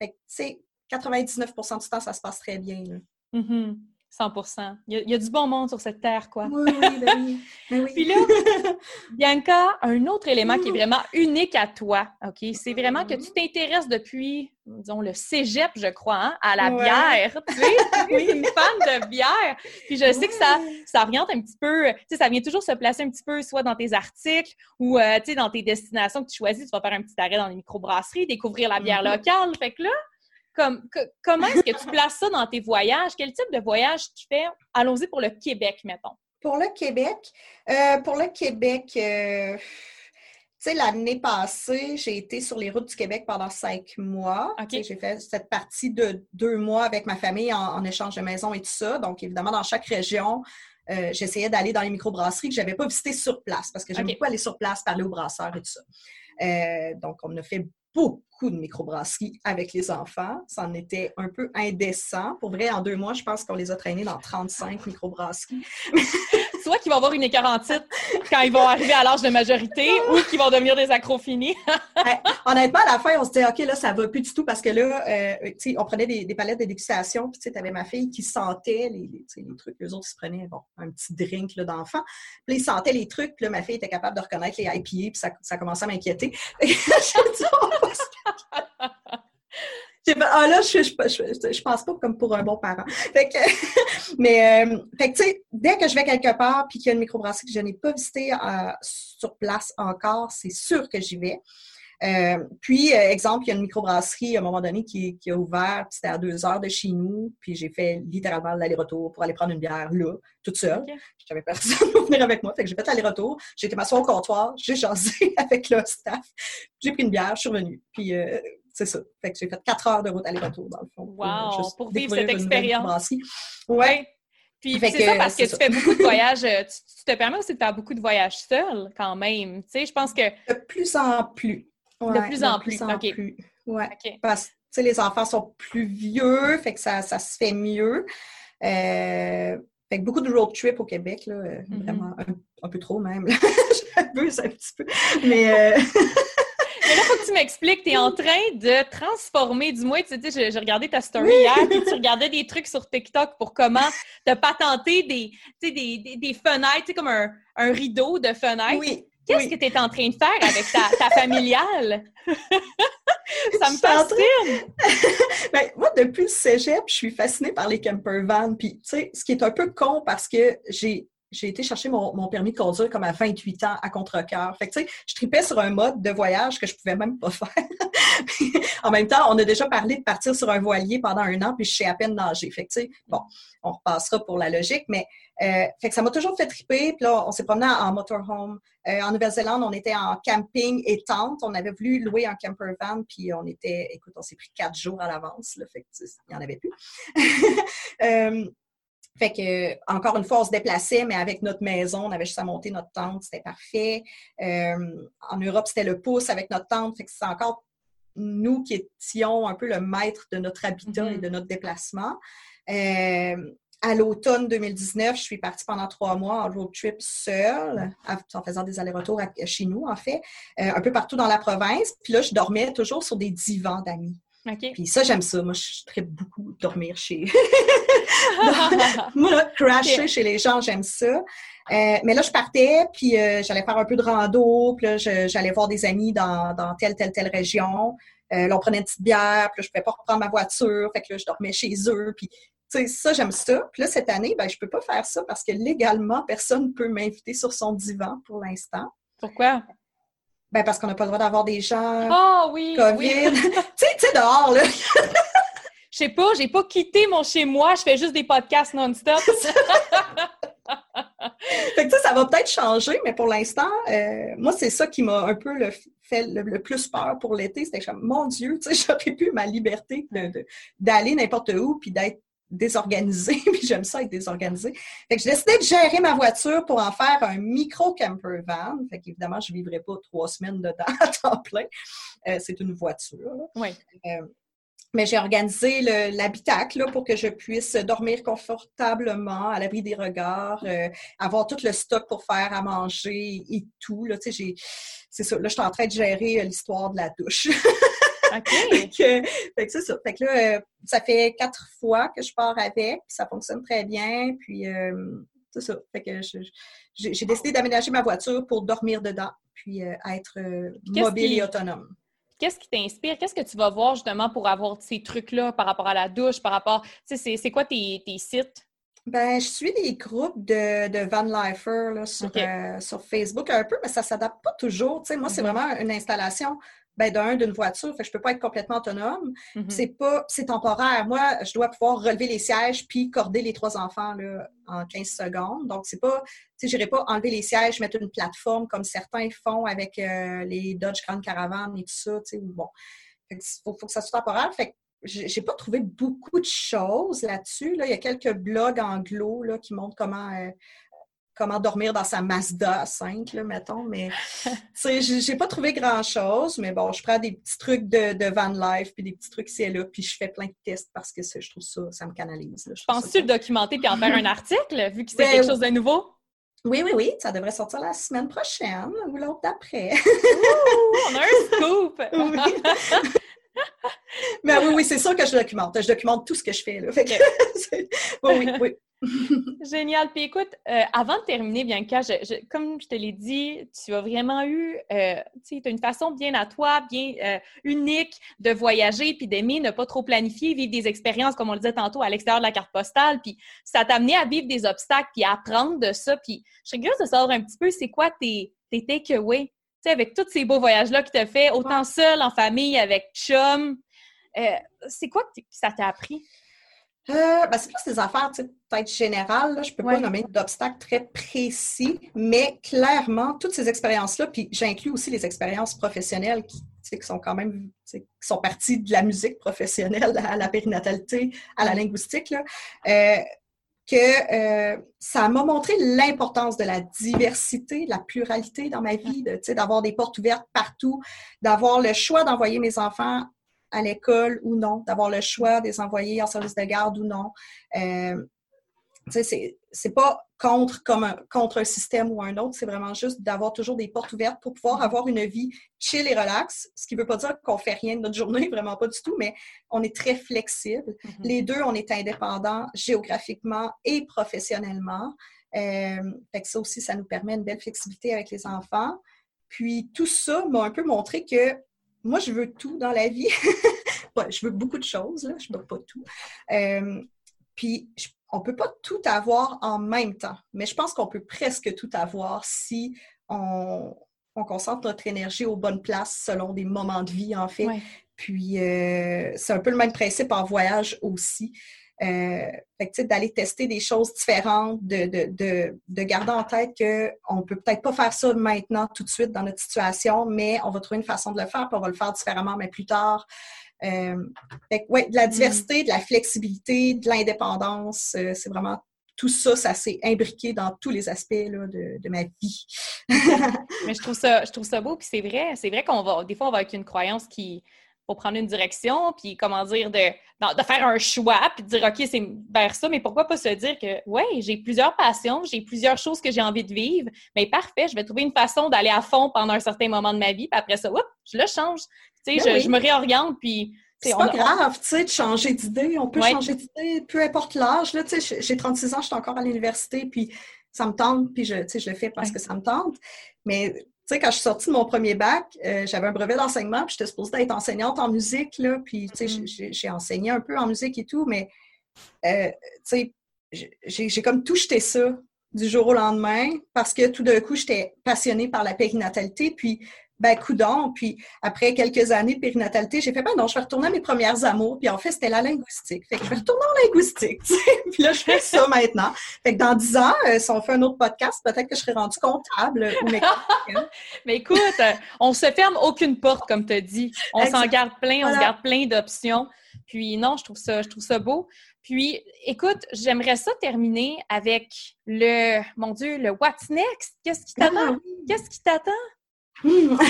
[SPEAKER 2] fait que, tu sais, 99% du temps, ça se passe très bien. Là.
[SPEAKER 1] Mm-hmm. 100% il y, a, du bon monde sur cette terre, quoi.
[SPEAKER 2] Oui, oui, ben oui. Ben
[SPEAKER 1] Puis là, Bianca, un autre élément qui est vraiment unique à toi, OK? C'est vraiment que tu t'intéresses depuis, disons, le cégep, je crois, hein, à la bière. Tu sais, oui. une fan de bière. Puis je sais que ça, ça oriente un petit peu, tu sais, ça vient toujours se placer un petit peu, soit dans tes articles ou, euh, tu sais, dans tes destinations que tu choisis. Tu vas faire un petit arrêt dans les microbrasseries, découvrir la bière mm-hmm. locale. Fait que là, Comme, comment est-ce que tu places ça dans tes voyages? Quel type de voyage tu fais? Allons-y pour le Québec, mettons.
[SPEAKER 2] Pour le Québec, euh, pour le Québec, euh, tu sais, l'année passée, j'ai été sur les routes du Québec pendant cinq mois. J'ai fait cette partie de deux mois avec ma famille en, échange de maison et tout ça. Donc, évidemment, dans chaque région, euh, j'essayais d'aller dans les microbrasseries que je n'avais pas visitées sur place parce que j'aime okay. beaucoup aller sur place, parler aux brasseurs et tout ça. donc, on a fait beaucoup de microbrasseries avec les enfants. Ça en était un peu indécent. Pour vrai, en deux mois, je pense qu'on les a traînés dans 35 microbrasseries.
[SPEAKER 1] Soit qu'ils vont avoir une écarantite quand ils vont arriver à l'âge de majorité ou qu'ils vont devenir des accros finis.
[SPEAKER 2] honnêtement, à la fin, on se disait, OK, là, ça va plus du tout parce que là, euh, sais, on prenait des, palettes de dégustation, puis tu avais ma fille qui sentait les, trucs. Les autres, ils se prenaient bon, un petit drink d'enfant. Puis ils sentaient les trucs, puis là, ma fille était capable de reconnaître les IPA, puis ça, ça commençait à m'inquiéter. ah là, je, je, je, pense pas comme pour un bon parent. Fait que, mais, euh, fait tu sais, dès que je vais quelque part puis qu'il y a une microbrasserie que je n'ai pas visitée euh, sur place encore, c'est sûr que j'y vais. Euh, puis, exemple, il y a une microbrasserie à un moment donné qui, qui a ouvert, c'était à deux heures de chez nous, puis j'ai fait littéralement l'aller-retour pour aller prendre une bière là, toute seule. Je n'avais personne pour venir avec moi, fait que j'ai fait l'aller-retour. J'ai été m'asseoir au comptoir, j'ai jasé avec le staff, j'ai pris une bière, je suis revenue. Puis, c'est ça. Fait que j'ai fait quatre heures de route aller-retour, dans le fond.
[SPEAKER 1] Wow! Pour, vivre cette expérience. Oui. Puis c'est ça parce que, tu fais beaucoup de voyages. Euh, tu, te permets aussi de faire beaucoup de voyages seul quand même. Tu sais, je pense que.
[SPEAKER 2] De plus en plus.
[SPEAKER 1] de plus en plus. OK. Plus.
[SPEAKER 2] Ouais. Parce que les enfants sont plus vieux, fait que ça, ça se fait mieux. Euh, fait que beaucoup de road trip au Québec, là, euh, mm-hmm. vraiment un, peu trop même. J'abuse un petit peu. Mais.
[SPEAKER 1] Mais là, faut que tu m'expliques. Tu es en train de transformer, du moins, tu sais, j'ai regardé ta story hier, puis tu regardais des trucs sur TikTok pour comment te patenter des, des, des, des fenêtres, tu sais, comme un, un, rideau de fenêtres.
[SPEAKER 2] Oui.
[SPEAKER 1] Qu'est-ce que tu es en train de faire avec ta, ta familiale? ça me fascine!
[SPEAKER 2] ben, moi, depuis le cégep, je suis fascinée par les camper vans. Puis, tu sais, ce qui est un peu con parce que j'ai j'ai été chercher mon, permis de conduire comme à 28 ans à contre-cœur. Fait que, tu sais, je tripais sur un mode de voyage que je pouvais même pas faire. en même temps, on a déjà parlé de partir sur un voilier pendant un an, puis je sais à peine nager. Fait que, tu sais, bon, on repassera pour la logique, mais euh, fait que ça m'a toujours fait triper. Puis là, on s'est promené en motorhome. Euh, en Nouvelle-Zélande, on était en camping et tente. On avait voulu louer un camper van, puis on était, écoute, on s'est pris quatre jours à l'avance. Fait que, il n'y en avait plus. euh, fait que, encore une fois, on se déplaçait, mais avec notre maison, on avait juste à monter notre tente, c'était parfait. Euh, en Europe, c'était le pouce avec notre tente, fait que c'est encore nous qui étions un peu le maître de notre habitat et mm-hmm. de notre déplacement. Euh, à l'automne 2019, je suis partie pendant trois mois en road trip seule, en faisant des allers-retours chez nous, en fait, euh, un peu partout dans la province. Puis là, je dormais toujours sur des divans d'amis. Puis ça, j'aime ça. Moi, je très beaucoup dormir chez. Moi, crasher chez les gens, j'aime ça. Euh, mais là, je partais, puis euh, j'allais faire un peu de rando, puis là, j'allais voir des amis dans, dans, telle, telle, telle région. Euh, là, on prenait une petite bière, puis là, je ne pouvais pas reprendre ma voiture, fait que là, je dormais chez eux, puis tu sais, ça, j'aime ça. Puis là, cette année, ben, je peux pas faire ça parce que légalement, personne ne peut m'inviter sur son divan pour l'instant.
[SPEAKER 1] Pourquoi?
[SPEAKER 2] Ben, parce qu'on n'a pas le droit d'avoir des gens
[SPEAKER 1] oh, oui,
[SPEAKER 2] COVID. tu sais, dehors, là.
[SPEAKER 1] Je sais pas, j'ai pas quitté mon chez-moi, je fais juste des podcasts non-stop.
[SPEAKER 2] fait que ça, ça va peut-être changer, mais pour l'instant, euh, moi, c'est ça qui m'a un peu le, fait le, plus peur pour l'été. C'était mon Dieu, tu sais, j'aurais pu ma liberté d'aller n'importe où puis d'être désorganisée, puis j'aime ça être désorganisée. Fait que j'ai décidé de gérer ma voiture pour en faire un micro camper van. Fait qu'évidemment, je ne vivrai pas trois semaines dedans à temps plein. Euh, c'est une voiture.
[SPEAKER 1] Oui.
[SPEAKER 2] Euh, mais j'ai organisé l'habitacle pour que je puisse dormir confortablement à l'abri des regards, euh, avoir tout le stock pour faire à manger et tout. Là, c'est ça. Là, je suis en train de gérer l'histoire de la douche.
[SPEAKER 1] OK.
[SPEAKER 2] fait que, c'est ça. Fait que là, euh, ça fait quatre fois que je pars avec, puis ça fonctionne très bien. Puis euh, c'est ça. Fait que j'ai décidé d'aménager ma voiture pour dormir dedans, puis euh, être mobile et autonome.
[SPEAKER 1] Qu'est-ce qui t'inspire? Qu'est-ce que tu vas voir justement pour avoir ces trucs-là par rapport à la douche, par rapport. Tu sais, c'est quoi tes, tes sites?
[SPEAKER 2] Ben, je suis des groupes de, de van lifer sur, sur, Facebook un peu, mais ça ne s'adapte pas toujours. Moi, c'est mm-hmm. vraiment une installation ben, d'un, d'une voiture, fait que je peux pas être complètement autonome.
[SPEAKER 1] Mhm.
[SPEAKER 2] C'est pas, c'est temporaire. Moi, je dois pouvoir relever les sièges puis corder les trois enfants là, en 15 secondes. Donc, c'est pas, tu sais, pas enlever les sièges, mettre une plateforme comme certains font avec euh, les Dodge Grand Caravan et tout ça, tu sais, bon. Fait que faut, faut que ça soit temporaire. Fait que j'ai pas trouvé beaucoup de choses là-dessus. Là. Il y a quelques blogs anglo là, qui montrent comment, euh, comment dormir dans sa Mazda 5, là, mettons. Mais tu sais, j'ai pas trouvé grand-chose. Mais bon, je prends des petits trucs de, de van life puis des petits trucs ici et là, puis je fais plein de tests parce que je trouve ça, ça me canalise. là. Je
[SPEAKER 1] Penses-tu le documenter puis en faire un article, vu que c'est quelque chose de nouveau?
[SPEAKER 2] Oui, oui, oui, ça devrait sortir la semaine prochaine ou l'autre d'après.
[SPEAKER 1] On a un scoop!
[SPEAKER 2] Oui. Mais oui, oui, c'est sûr que je documente. Je documente tout ce que je fais. Là. Fait que c'est- oui, oui, oui.
[SPEAKER 1] Génial. Puis écoute, euh, avant de terminer, Bianca, je- je- comme je te l'ai dit, tu as vraiment eu, euh, tu sais, as une façon bien à toi, bien euh, unique de voyager puis d'aimer, ne pas trop planifier, vivre des expériences, comme on le disait tantôt, à l'extérieur de la carte postale. Puis ça t'a amené à vivre des obstacles puis à apprendre de ça. Puis je serais curieuse de savoir un petit peu, c'est quoi tes, tes takeaways, tu sais, avec tous ces beaux voyages-là que tu as fait, autant seul, en famille, avec chum. C'est quoi que ça t'a appris?
[SPEAKER 2] Euh, ben, c'est plus des affaires tu sais, peut-être générales. Là. Je ne peux
[SPEAKER 1] Ouais.
[SPEAKER 2] pas nommer d'obstacles très précis, mais clairement, toutes ces expériences-là, puis j'inclus aussi les expériences professionnelles qui, qui sont quand même qui sont parties de la musique professionnelle à la périnatalité, à la linguistique, là, euh, que euh, ça m'a montré l'importance de la diversité, de la pluralité dans ma vie, de, d'avoir des portes ouvertes partout, d'avoir le choix d'envoyer mes enfants à l'école ou non, d'avoir le choix de les envoyer en service de garde ou non. Euh, c'est, c'est pas contre, comme un, contre un système ou un autre, c'est vraiment juste d'avoir toujours des portes ouvertes pour pouvoir avoir une vie chill et relax, ce qui veut pas dire qu'on fait rien de notre journée, vraiment pas du tout, mais on est très flexible. Les deux, on est indépendants géographiquement et professionnellement. Euh, fait que ça aussi, ça nous permet une belle flexibilité avec les enfants. Puis tout ça m'a un peu montré que moi, je veux tout dans la vie. Je veux beaucoup de choses, là. je veux pas tout. Euh, puis je- on peut pas tout avoir en même temps, mais je pense qu'on peut presque tout avoir si on, on concentre notre énergie aux bonnes places selon des moments de vie, en fait.
[SPEAKER 1] Ouais.
[SPEAKER 2] Puis euh, c'est un peu le même principe en voyage aussi. Euh, d'aller tester des choses différentes, de, de, de, de garder en tête qu'on ne peut peut-être pas faire ça maintenant, tout de suite, dans notre situation, mais on va trouver une façon de le faire, puis on va le faire différemment, mais plus tard. Euh, fait que, ouais, de la diversité, de la flexibilité, de l'indépendance, euh, c'est vraiment tout ça, ça s'est imbriqué dans tous les aspects là, de, de ma vie.
[SPEAKER 1] Mais je trouve ça, je trouve ça beau, puis c'est vrai. C'est vrai qu'on va, des fois, on va avec une croyance qui, pour prendre une direction, puis comment dire, de, de faire un choix, puis de dire, OK, c'est vers ça, mais pourquoi pas se dire que, ouais, j'ai plusieurs passions, j'ai plusieurs choses que j'ai envie de vivre, mais parfait, je vais trouver une façon d'aller à fond pendant un certain moment de ma vie, puis après ça, oups, je le change. Tu sais,
[SPEAKER 2] Ben
[SPEAKER 1] je,
[SPEAKER 2] oui.
[SPEAKER 1] je me réoriente, puis.
[SPEAKER 2] C'est pas
[SPEAKER 1] a-
[SPEAKER 2] grave, tu sais, de changer d'idée. On peut
[SPEAKER 1] Ouais.
[SPEAKER 2] changer d'idée, peu importe l'âge. Là, tu sais, j'ai- j'ai 36 ans, je suis encore à l'université, puis ça me tente, puis je, tu sais, je le fais parce
[SPEAKER 1] Ouais.
[SPEAKER 2] que ça me tente. Mais, sais, quand je suis sortie de mon premier bac, euh, j'avais un brevet d'enseignement, puis j'étais supposée être enseignante en musique, là, puis, tu sais,
[SPEAKER 1] Mhm.
[SPEAKER 2] j'ai- enseigné un peu en musique et tout, mais, euh, tu sais, j'ai j'ai comme tout jeté ça du jour au lendemain parce que tout d'un coup, j'étais passionnée par la périnatalité, puis ben coudon, puis après quelques années de périnatalité, j'ai fait ben non, je vais retourner à mes premières amours, puis en fait, c'était la linguistique. Fait que je vais retourner en linguistique, puis là, je fais ça maintenant. Fait que dans dix ans, euh, si on fait un autre podcast, peut-être que je serai rendue comptable ou.
[SPEAKER 1] Mais écoute, euh, on se ferme aucune porte, comme tu as dit. On s'en garde plein, on se garde plein d'options. Puis non, je trouve ça, je trouve ça beau. Puis, écoute, j'aimerais ça terminer avec le, mon Dieu, le What's Next? Qu'est-ce qui t'attend?
[SPEAKER 2] Ah
[SPEAKER 1] Qu'est-ce qui t'attend?
[SPEAKER 2] Hmm.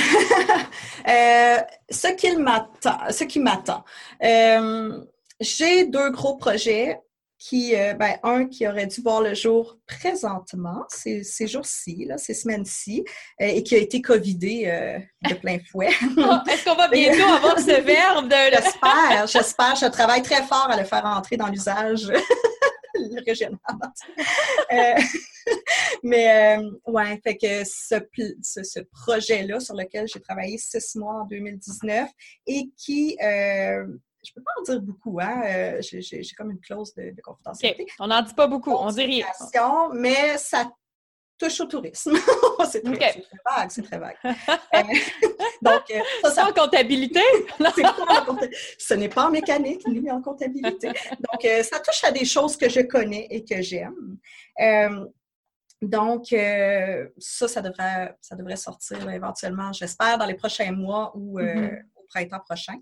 [SPEAKER 2] Euh, ce qu'il m'attend, ce qui m'attend. Euh, j'ai deux gros projets qui, euh, ben, un qui aurait dû voir le jour présentement, ces, ces jours-ci, là, ces semaines-ci, euh, et qui a été covidé euh, de plein fouet.
[SPEAKER 1] Oh, Est-ce qu'on va bientôt avoir ce verbe de...
[SPEAKER 2] J'espère, j'espère. Je travaille très fort à le faire entrer dans l'usage régional. Euh, mais euh, ouais, fait que ce, ce, ce projet-là sur lequel j'ai travaillé six mois en 2019 et qui, euh, je peux pas en dire beaucoup, hein, euh, j'ai comme une clause de, de confidentialité.
[SPEAKER 1] on n'en dit pas beaucoup, on dit rien.
[SPEAKER 2] Mais ça touche au tourisme. c'est très, très, vague, c'est très vague. Euh, donc,
[SPEAKER 1] euh, ça, ça... en comptabilité?
[SPEAKER 2] Ce n'est pas en mécanique ni en comptabilité. Donc, euh, ça touche à des choses que je connais et que j'aime. donc, ça, ça devrait, ça devrait sortir éventuellement, j'espère, dans les prochains mois ou mm-hmm. au printemps prochain.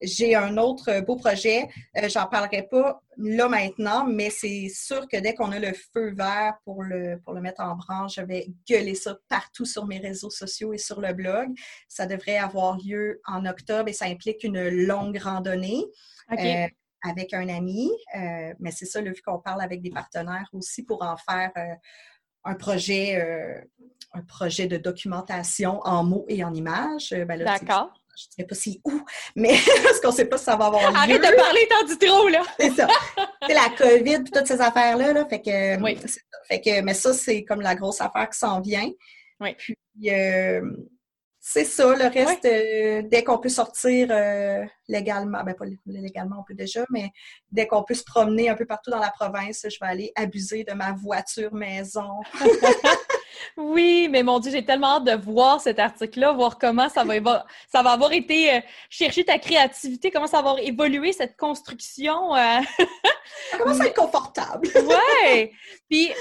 [SPEAKER 2] J'ai un autre beau projet. Euh, J'en parlerai pas là maintenant, mais c'est sûr que dès qu'on a le feu vert pour le, pour le mettre en branche, je vais gueuler ça partout sur mes réseaux sociaux et sur le blog. Ça devrait avoir lieu en octobre et ça implique une longue randonnée. Euh, avec un ami, euh, mais c'est ça, le vu qu'on parle avec des partenaires aussi pour en faire euh, un projet, un projet de documentation en mots et en images.
[SPEAKER 1] Ben D'accord
[SPEAKER 2] je ne sais pas si où, mais parce qu'on ne sait pas si ça va avoir lieu.
[SPEAKER 1] Arrête de parler tant du trop, là!
[SPEAKER 2] c'est ça. C'est la COVID et toutes ces affaires-là, là, fait que, oui. fait que, mais ça, c'est comme la grosse affaire qui s'en vient.
[SPEAKER 1] Oui.
[SPEAKER 2] Puis, euh, c'est ça, le reste, euh, dès qu'on peut sortir euh, légalement, ben pas légalement, on peut déjà, mais dès qu'on peut se promener un peu partout dans la province, je vais aller abuser de ma voiture maison.
[SPEAKER 1] Oui, mais mon Dieu, j'ai tellement hâte de voir cet article-là, voir comment ça va, ça va avoir été euh, chercher ta créativité, comment ça va avoir évolué cette construction.
[SPEAKER 2] Euh... ça commence à être confortable.
[SPEAKER 1] oui! Puis,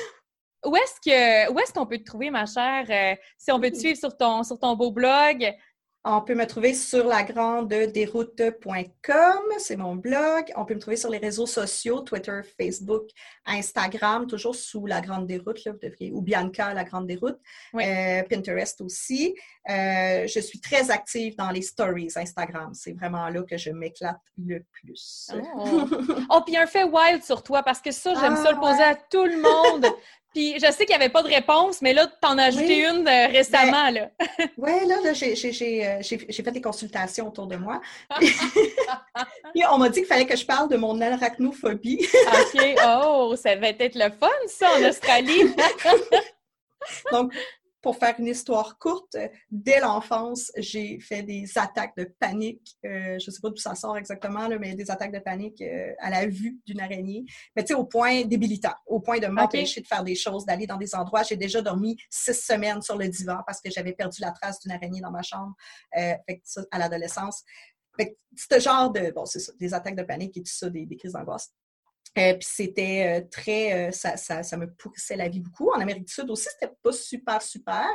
[SPEAKER 1] où est-ce que où est-ce qu'on peut te trouver, ma chère, euh, si on veut te suivre sur ton, sur ton beau blog?
[SPEAKER 2] On peut me trouver sur lagrandederoute.com, c'est mon blog. On peut me trouver sur les réseaux sociaux, Twitter, Facebook, Instagram, toujours sous La Grande Déroute, là, vous devriez, ou Bianca, La Grande Déroute. Euh, Pinterest aussi. Euh, je suis très active dans les stories Instagram. C'est vraiment là que je m'éclate le plus.
[SPEAKER 1] Oh, oh puis un fait wild sur toi, parce que ça, j'aime ça le poser à tout le monde. Puis je sais qu'il n'y avait pas de réponse, mais là, tu en as ajouté une euh, récemment.
[SPEAKER 2] Ben, là. oui, là, là j'ai fait des consultations autour de moi. Puis on m'a dit qu'il fallait que je parle de mon arachnophobie.
[SPEAKER 1] OK. Oh, ça va être le fun, ça, en Australie.
[SPEAKER 2] Donc, pour faire une histoire courte, dès l'enfance, j'ai fait des attaques de panique. Euh, je ne sais pas d'où ça sort exactement, là, mais des attaques de panique euh, à la vue d'une araignée. Mais tu sais, au point débilitant, au point de m'empêcher de faire des choses, d'aller dans des endroits. J'ai déjà dormi six semaines sur le divan parce que j'avais perdu la trace d'une araignée dans ma chambre euh, fait ça, à l'adolescence. Ce genre de, bon, c'est ça, des attaques de panique et tout ça, des crises d'angoisse. Euh, puis c'était euh, très, euh, ça, ça, me pourrissait la vie beaucoup. En Amérique du Sud aussi, c'était pas super, super.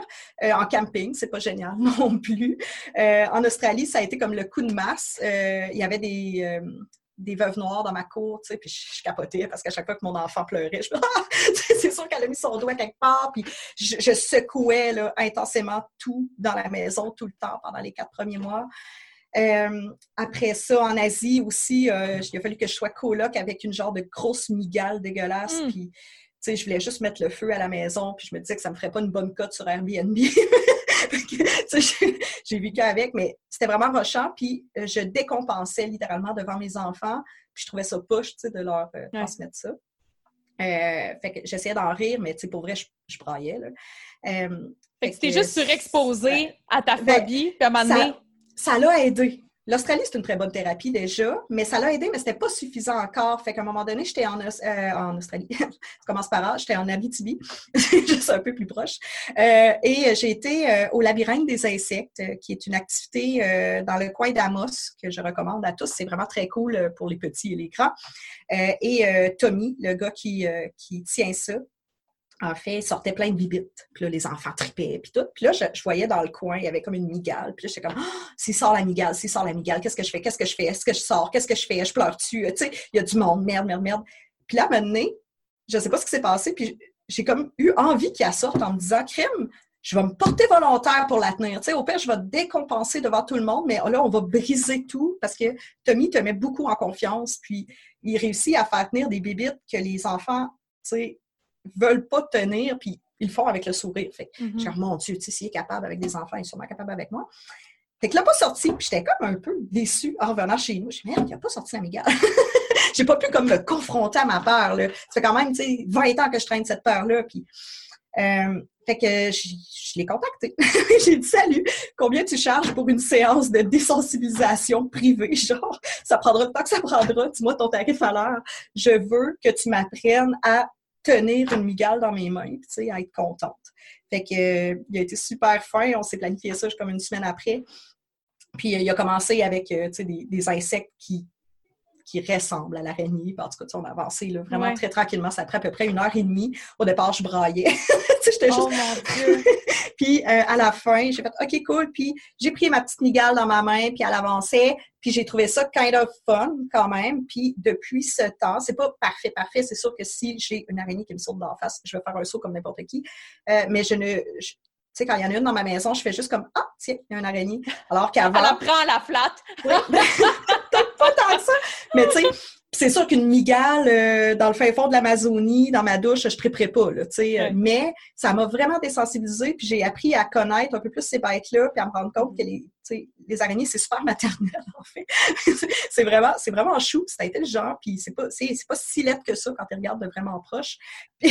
[SPEAKER 2] en camping, c'est pas génial non plus. en Australie, ça a été comme le coup de masse. il y avait des, des veuves noires dans ma cour, tu sais, puis je, capotais parce qu'à chaque fois que mon enfant pleurait, je ah! c'est sûr qu'elle a mis son doigt quelque part, puis je, je secouais là, intensément tout dans la maison tout le temps pendant les quatre premiers mois. Euh, après ça, en Asie aussi, euh, il a fallu que je sois coloc avec une genre de grosse migale dégueulasse. Mm. Puis, tu sais, je voulais juste mettre le feu à la maison. Puis je me disais que ça me ferait pas une bonne cote sur Airbnb. j'ai vécu avec, mais c'était vraiment rochant. Puis euh, je décompensais littéralement devant mes enfants. Puis je trouvais ça push, tu sais, de leur transmettre ça. fait que j'essayais d'en rire, mais tu sais, pour vrai, je, je braillais. Là.
[SPEAKER 1] fait que tu juste surexposé à ta ben, phobie, puis à un moment donné,
[SPEAKER 2] ça l'a aidé. L'Australie, c'est une très bonne thérapie déjà, mais ça l'a aidé, mais c'était pas suffisant encore. Fait qu'à un moment donné, j'étais en, euh, Australie. ça commence par là. J'étais en Abitibi, juste un peu plus proche. Euh, et j'ai été euh, au labyrinthe des insectes, qui est une activité dans le coin d'Amos que je recommande à tous. C'est vraiment très cool pour les petits et les grands. et Tommy, le gars qui tient ça, en fait, sortait plein de bibites. Puis là, les enfants tripaient, puis tout. Puis là, je, voyais dans le coin, il y avait comme une migale. Puis là, j'étais comme, oh, s'il sort la migale, s'il sort la migale, qu'est-ce que je fais? Qu'est-ce que je fais? Est-ce que je sors? Qu'est-ce que je fais? Je pleure-tu? Tu sais, il y a du monde, merde, merde, merde. Puis là, maintenant, je ne sais pas ce qui s'est passé, puis j'ai comme eu envie qu'il sorte en me disant, crime, je vais me porter volontaire pour la tenir. Tu sais, au pire, je vais décompenser devant tout le monde, mais là, on va briser tout parce que Tommy te met beaucoup en confiance, puis il réussit à faire tenir des bibites que les enfants, tu sais, veulent pas tenir, puis ils le font avec le sourire. Fait que, mm -hmm. mon Dieu, tu sais, s'il est capable avec des enfants, il est sûrement capable avec moi. Fait que là, pas sorti, puis j'étais comme un peu déçue en revenant chez nous. Je me merde, il n'a pas sorti l'amigale. J'ai pas pu comme me confronter à ma peur, là. Ça fait quand même, tu sais, 20 ans que je traîne cette peur-là, puis... Euh, fait que je, je l'ai contacté. J'ai dit salut, combien tu charges pour une séance de désensibilisation privée? Genre, ça prendra le temps que ça prendra, dis-moi ton tarif à l'heure. Je veux que tu m'apprennes à tenir une migale dans mes mains, tu sais, à être contente. Fait que, euh, il a été super fin. On s'est planifié ça comme une semaine après. Puis il a commencé avec des, des, insectes qui, qui ressemblent à l'araignée. En tout cas, on a avancé là, vraiment très tranquillement. Ça a pris à peu près une heure et demie. Au départ, je braillais. J'étais
[SPEAKER 1] oh, juste...
[SPEAKER 2] puis à la fin, j'ai fait OK, cool. Puis j'ai pris ma petite migale dans ma main, puis elle avançait. Puis j'ai trouvé ça kind of fun quand même. Puis depuis ce temps, c'est pas parfait, parfait. C'est sûr que si j'ai une araignée qui me saute d'en face, je vais faire un saut comme n'importe qui. Euh, mais je ne. tu sais, quand il y en a une dans ma maison, je fais juste comme Ah, tiens, il y a une araignée. Alors qu'avant.
[SPEAKER 1] Elle prend la flatte.
[SPEAKER 2] Oui. pas tant que ça. Mais tu sais, c'est sûr qu'une migale euh, dans le fin fond de l'Amazonie, dans ma douche, je ne préparais pas, là, sais. mais ça m'a vraiment désensibilisée, puis j'ai appris à connaître un peu plus ces bêtes-là, puis à me rendre compte que les, les araignées, c'est super maternel, en fait. c'est vraiment, c'est vraiment chou, c'est intelligent, puis c'est pas, c'est, pas si lettre que ça quand tu regardes de vraiment proche.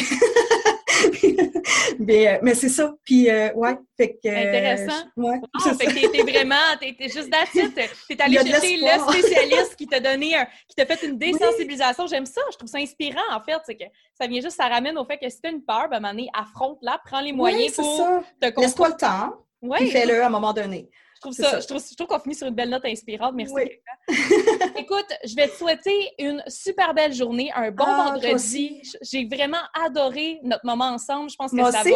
[SPEAKER 2] mais, euh, mais c'est ça. Puis, euh, ouais, fait que...
[SPEAKER 1] Intéressant.
[SPEAKER 2] ouais,
[SPEAKER 1] ah, fait que t'étais vraiment, t'étais juste d'attitude. T'es allé chercher le spécialiste qui t'a donné, un, qui t'a fait une désensibilisation. J'aime ça. Je trouve ça inspirant, en fait. C'est que ça vient juste, ça ramène au fait que si t'as une peur, ben, à un moment donné, affronte-la, prends les moyens pour ça.
[SPEAKER 2] te Laisse-toi le temps. Puis fais-le à un moment donné
[SPEAKER 1] trouve ça, je trouve, je trouve qu'on finit sur une belle note inspirante. Merci. Écoute, je vais te souhaiter une super belle journée, un bon ah, vendredi. J'ai vraiment adoré notre moment ensemble. Je pense que ça va,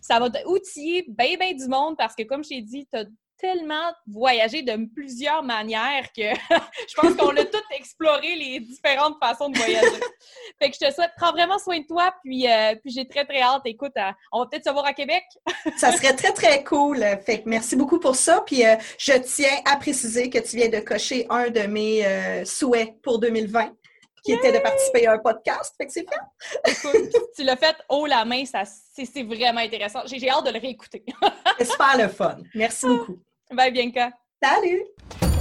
[SPEAKER 1] ça va outiller bien, bien du monde parce que, comme je t'ai dit, tu as tellement voyagé de plusieurs manières que je pense qu'on a tout exploré les différentes façons de voyager. fait que je te souhaite, prends vraiment soin de toi, puis, euh, puis j'ai très, très hâte. Écoute, euh, on va peut-être se voir à Québec.
[SPEAKER 2] ça serait très, très cool. Fait que merci beaucoup pour ça. Puis euh, je tiens à préciser que tu viens de cocher un de mes souhaits pour 2020 qui était de participer à un podcast. Fait que c'est.
[SPEAKER 1] Écoute, tu l'as fait haut la main, ça, c'est, vraiment intéressant. J'ai, j'ai hâte de le réécouter.
[SPEAKER 2] c'est super le fun. Merci beaucoup.
[SPEAKER 1] Bye, Bianca.
[SPEAKER 2] Salut!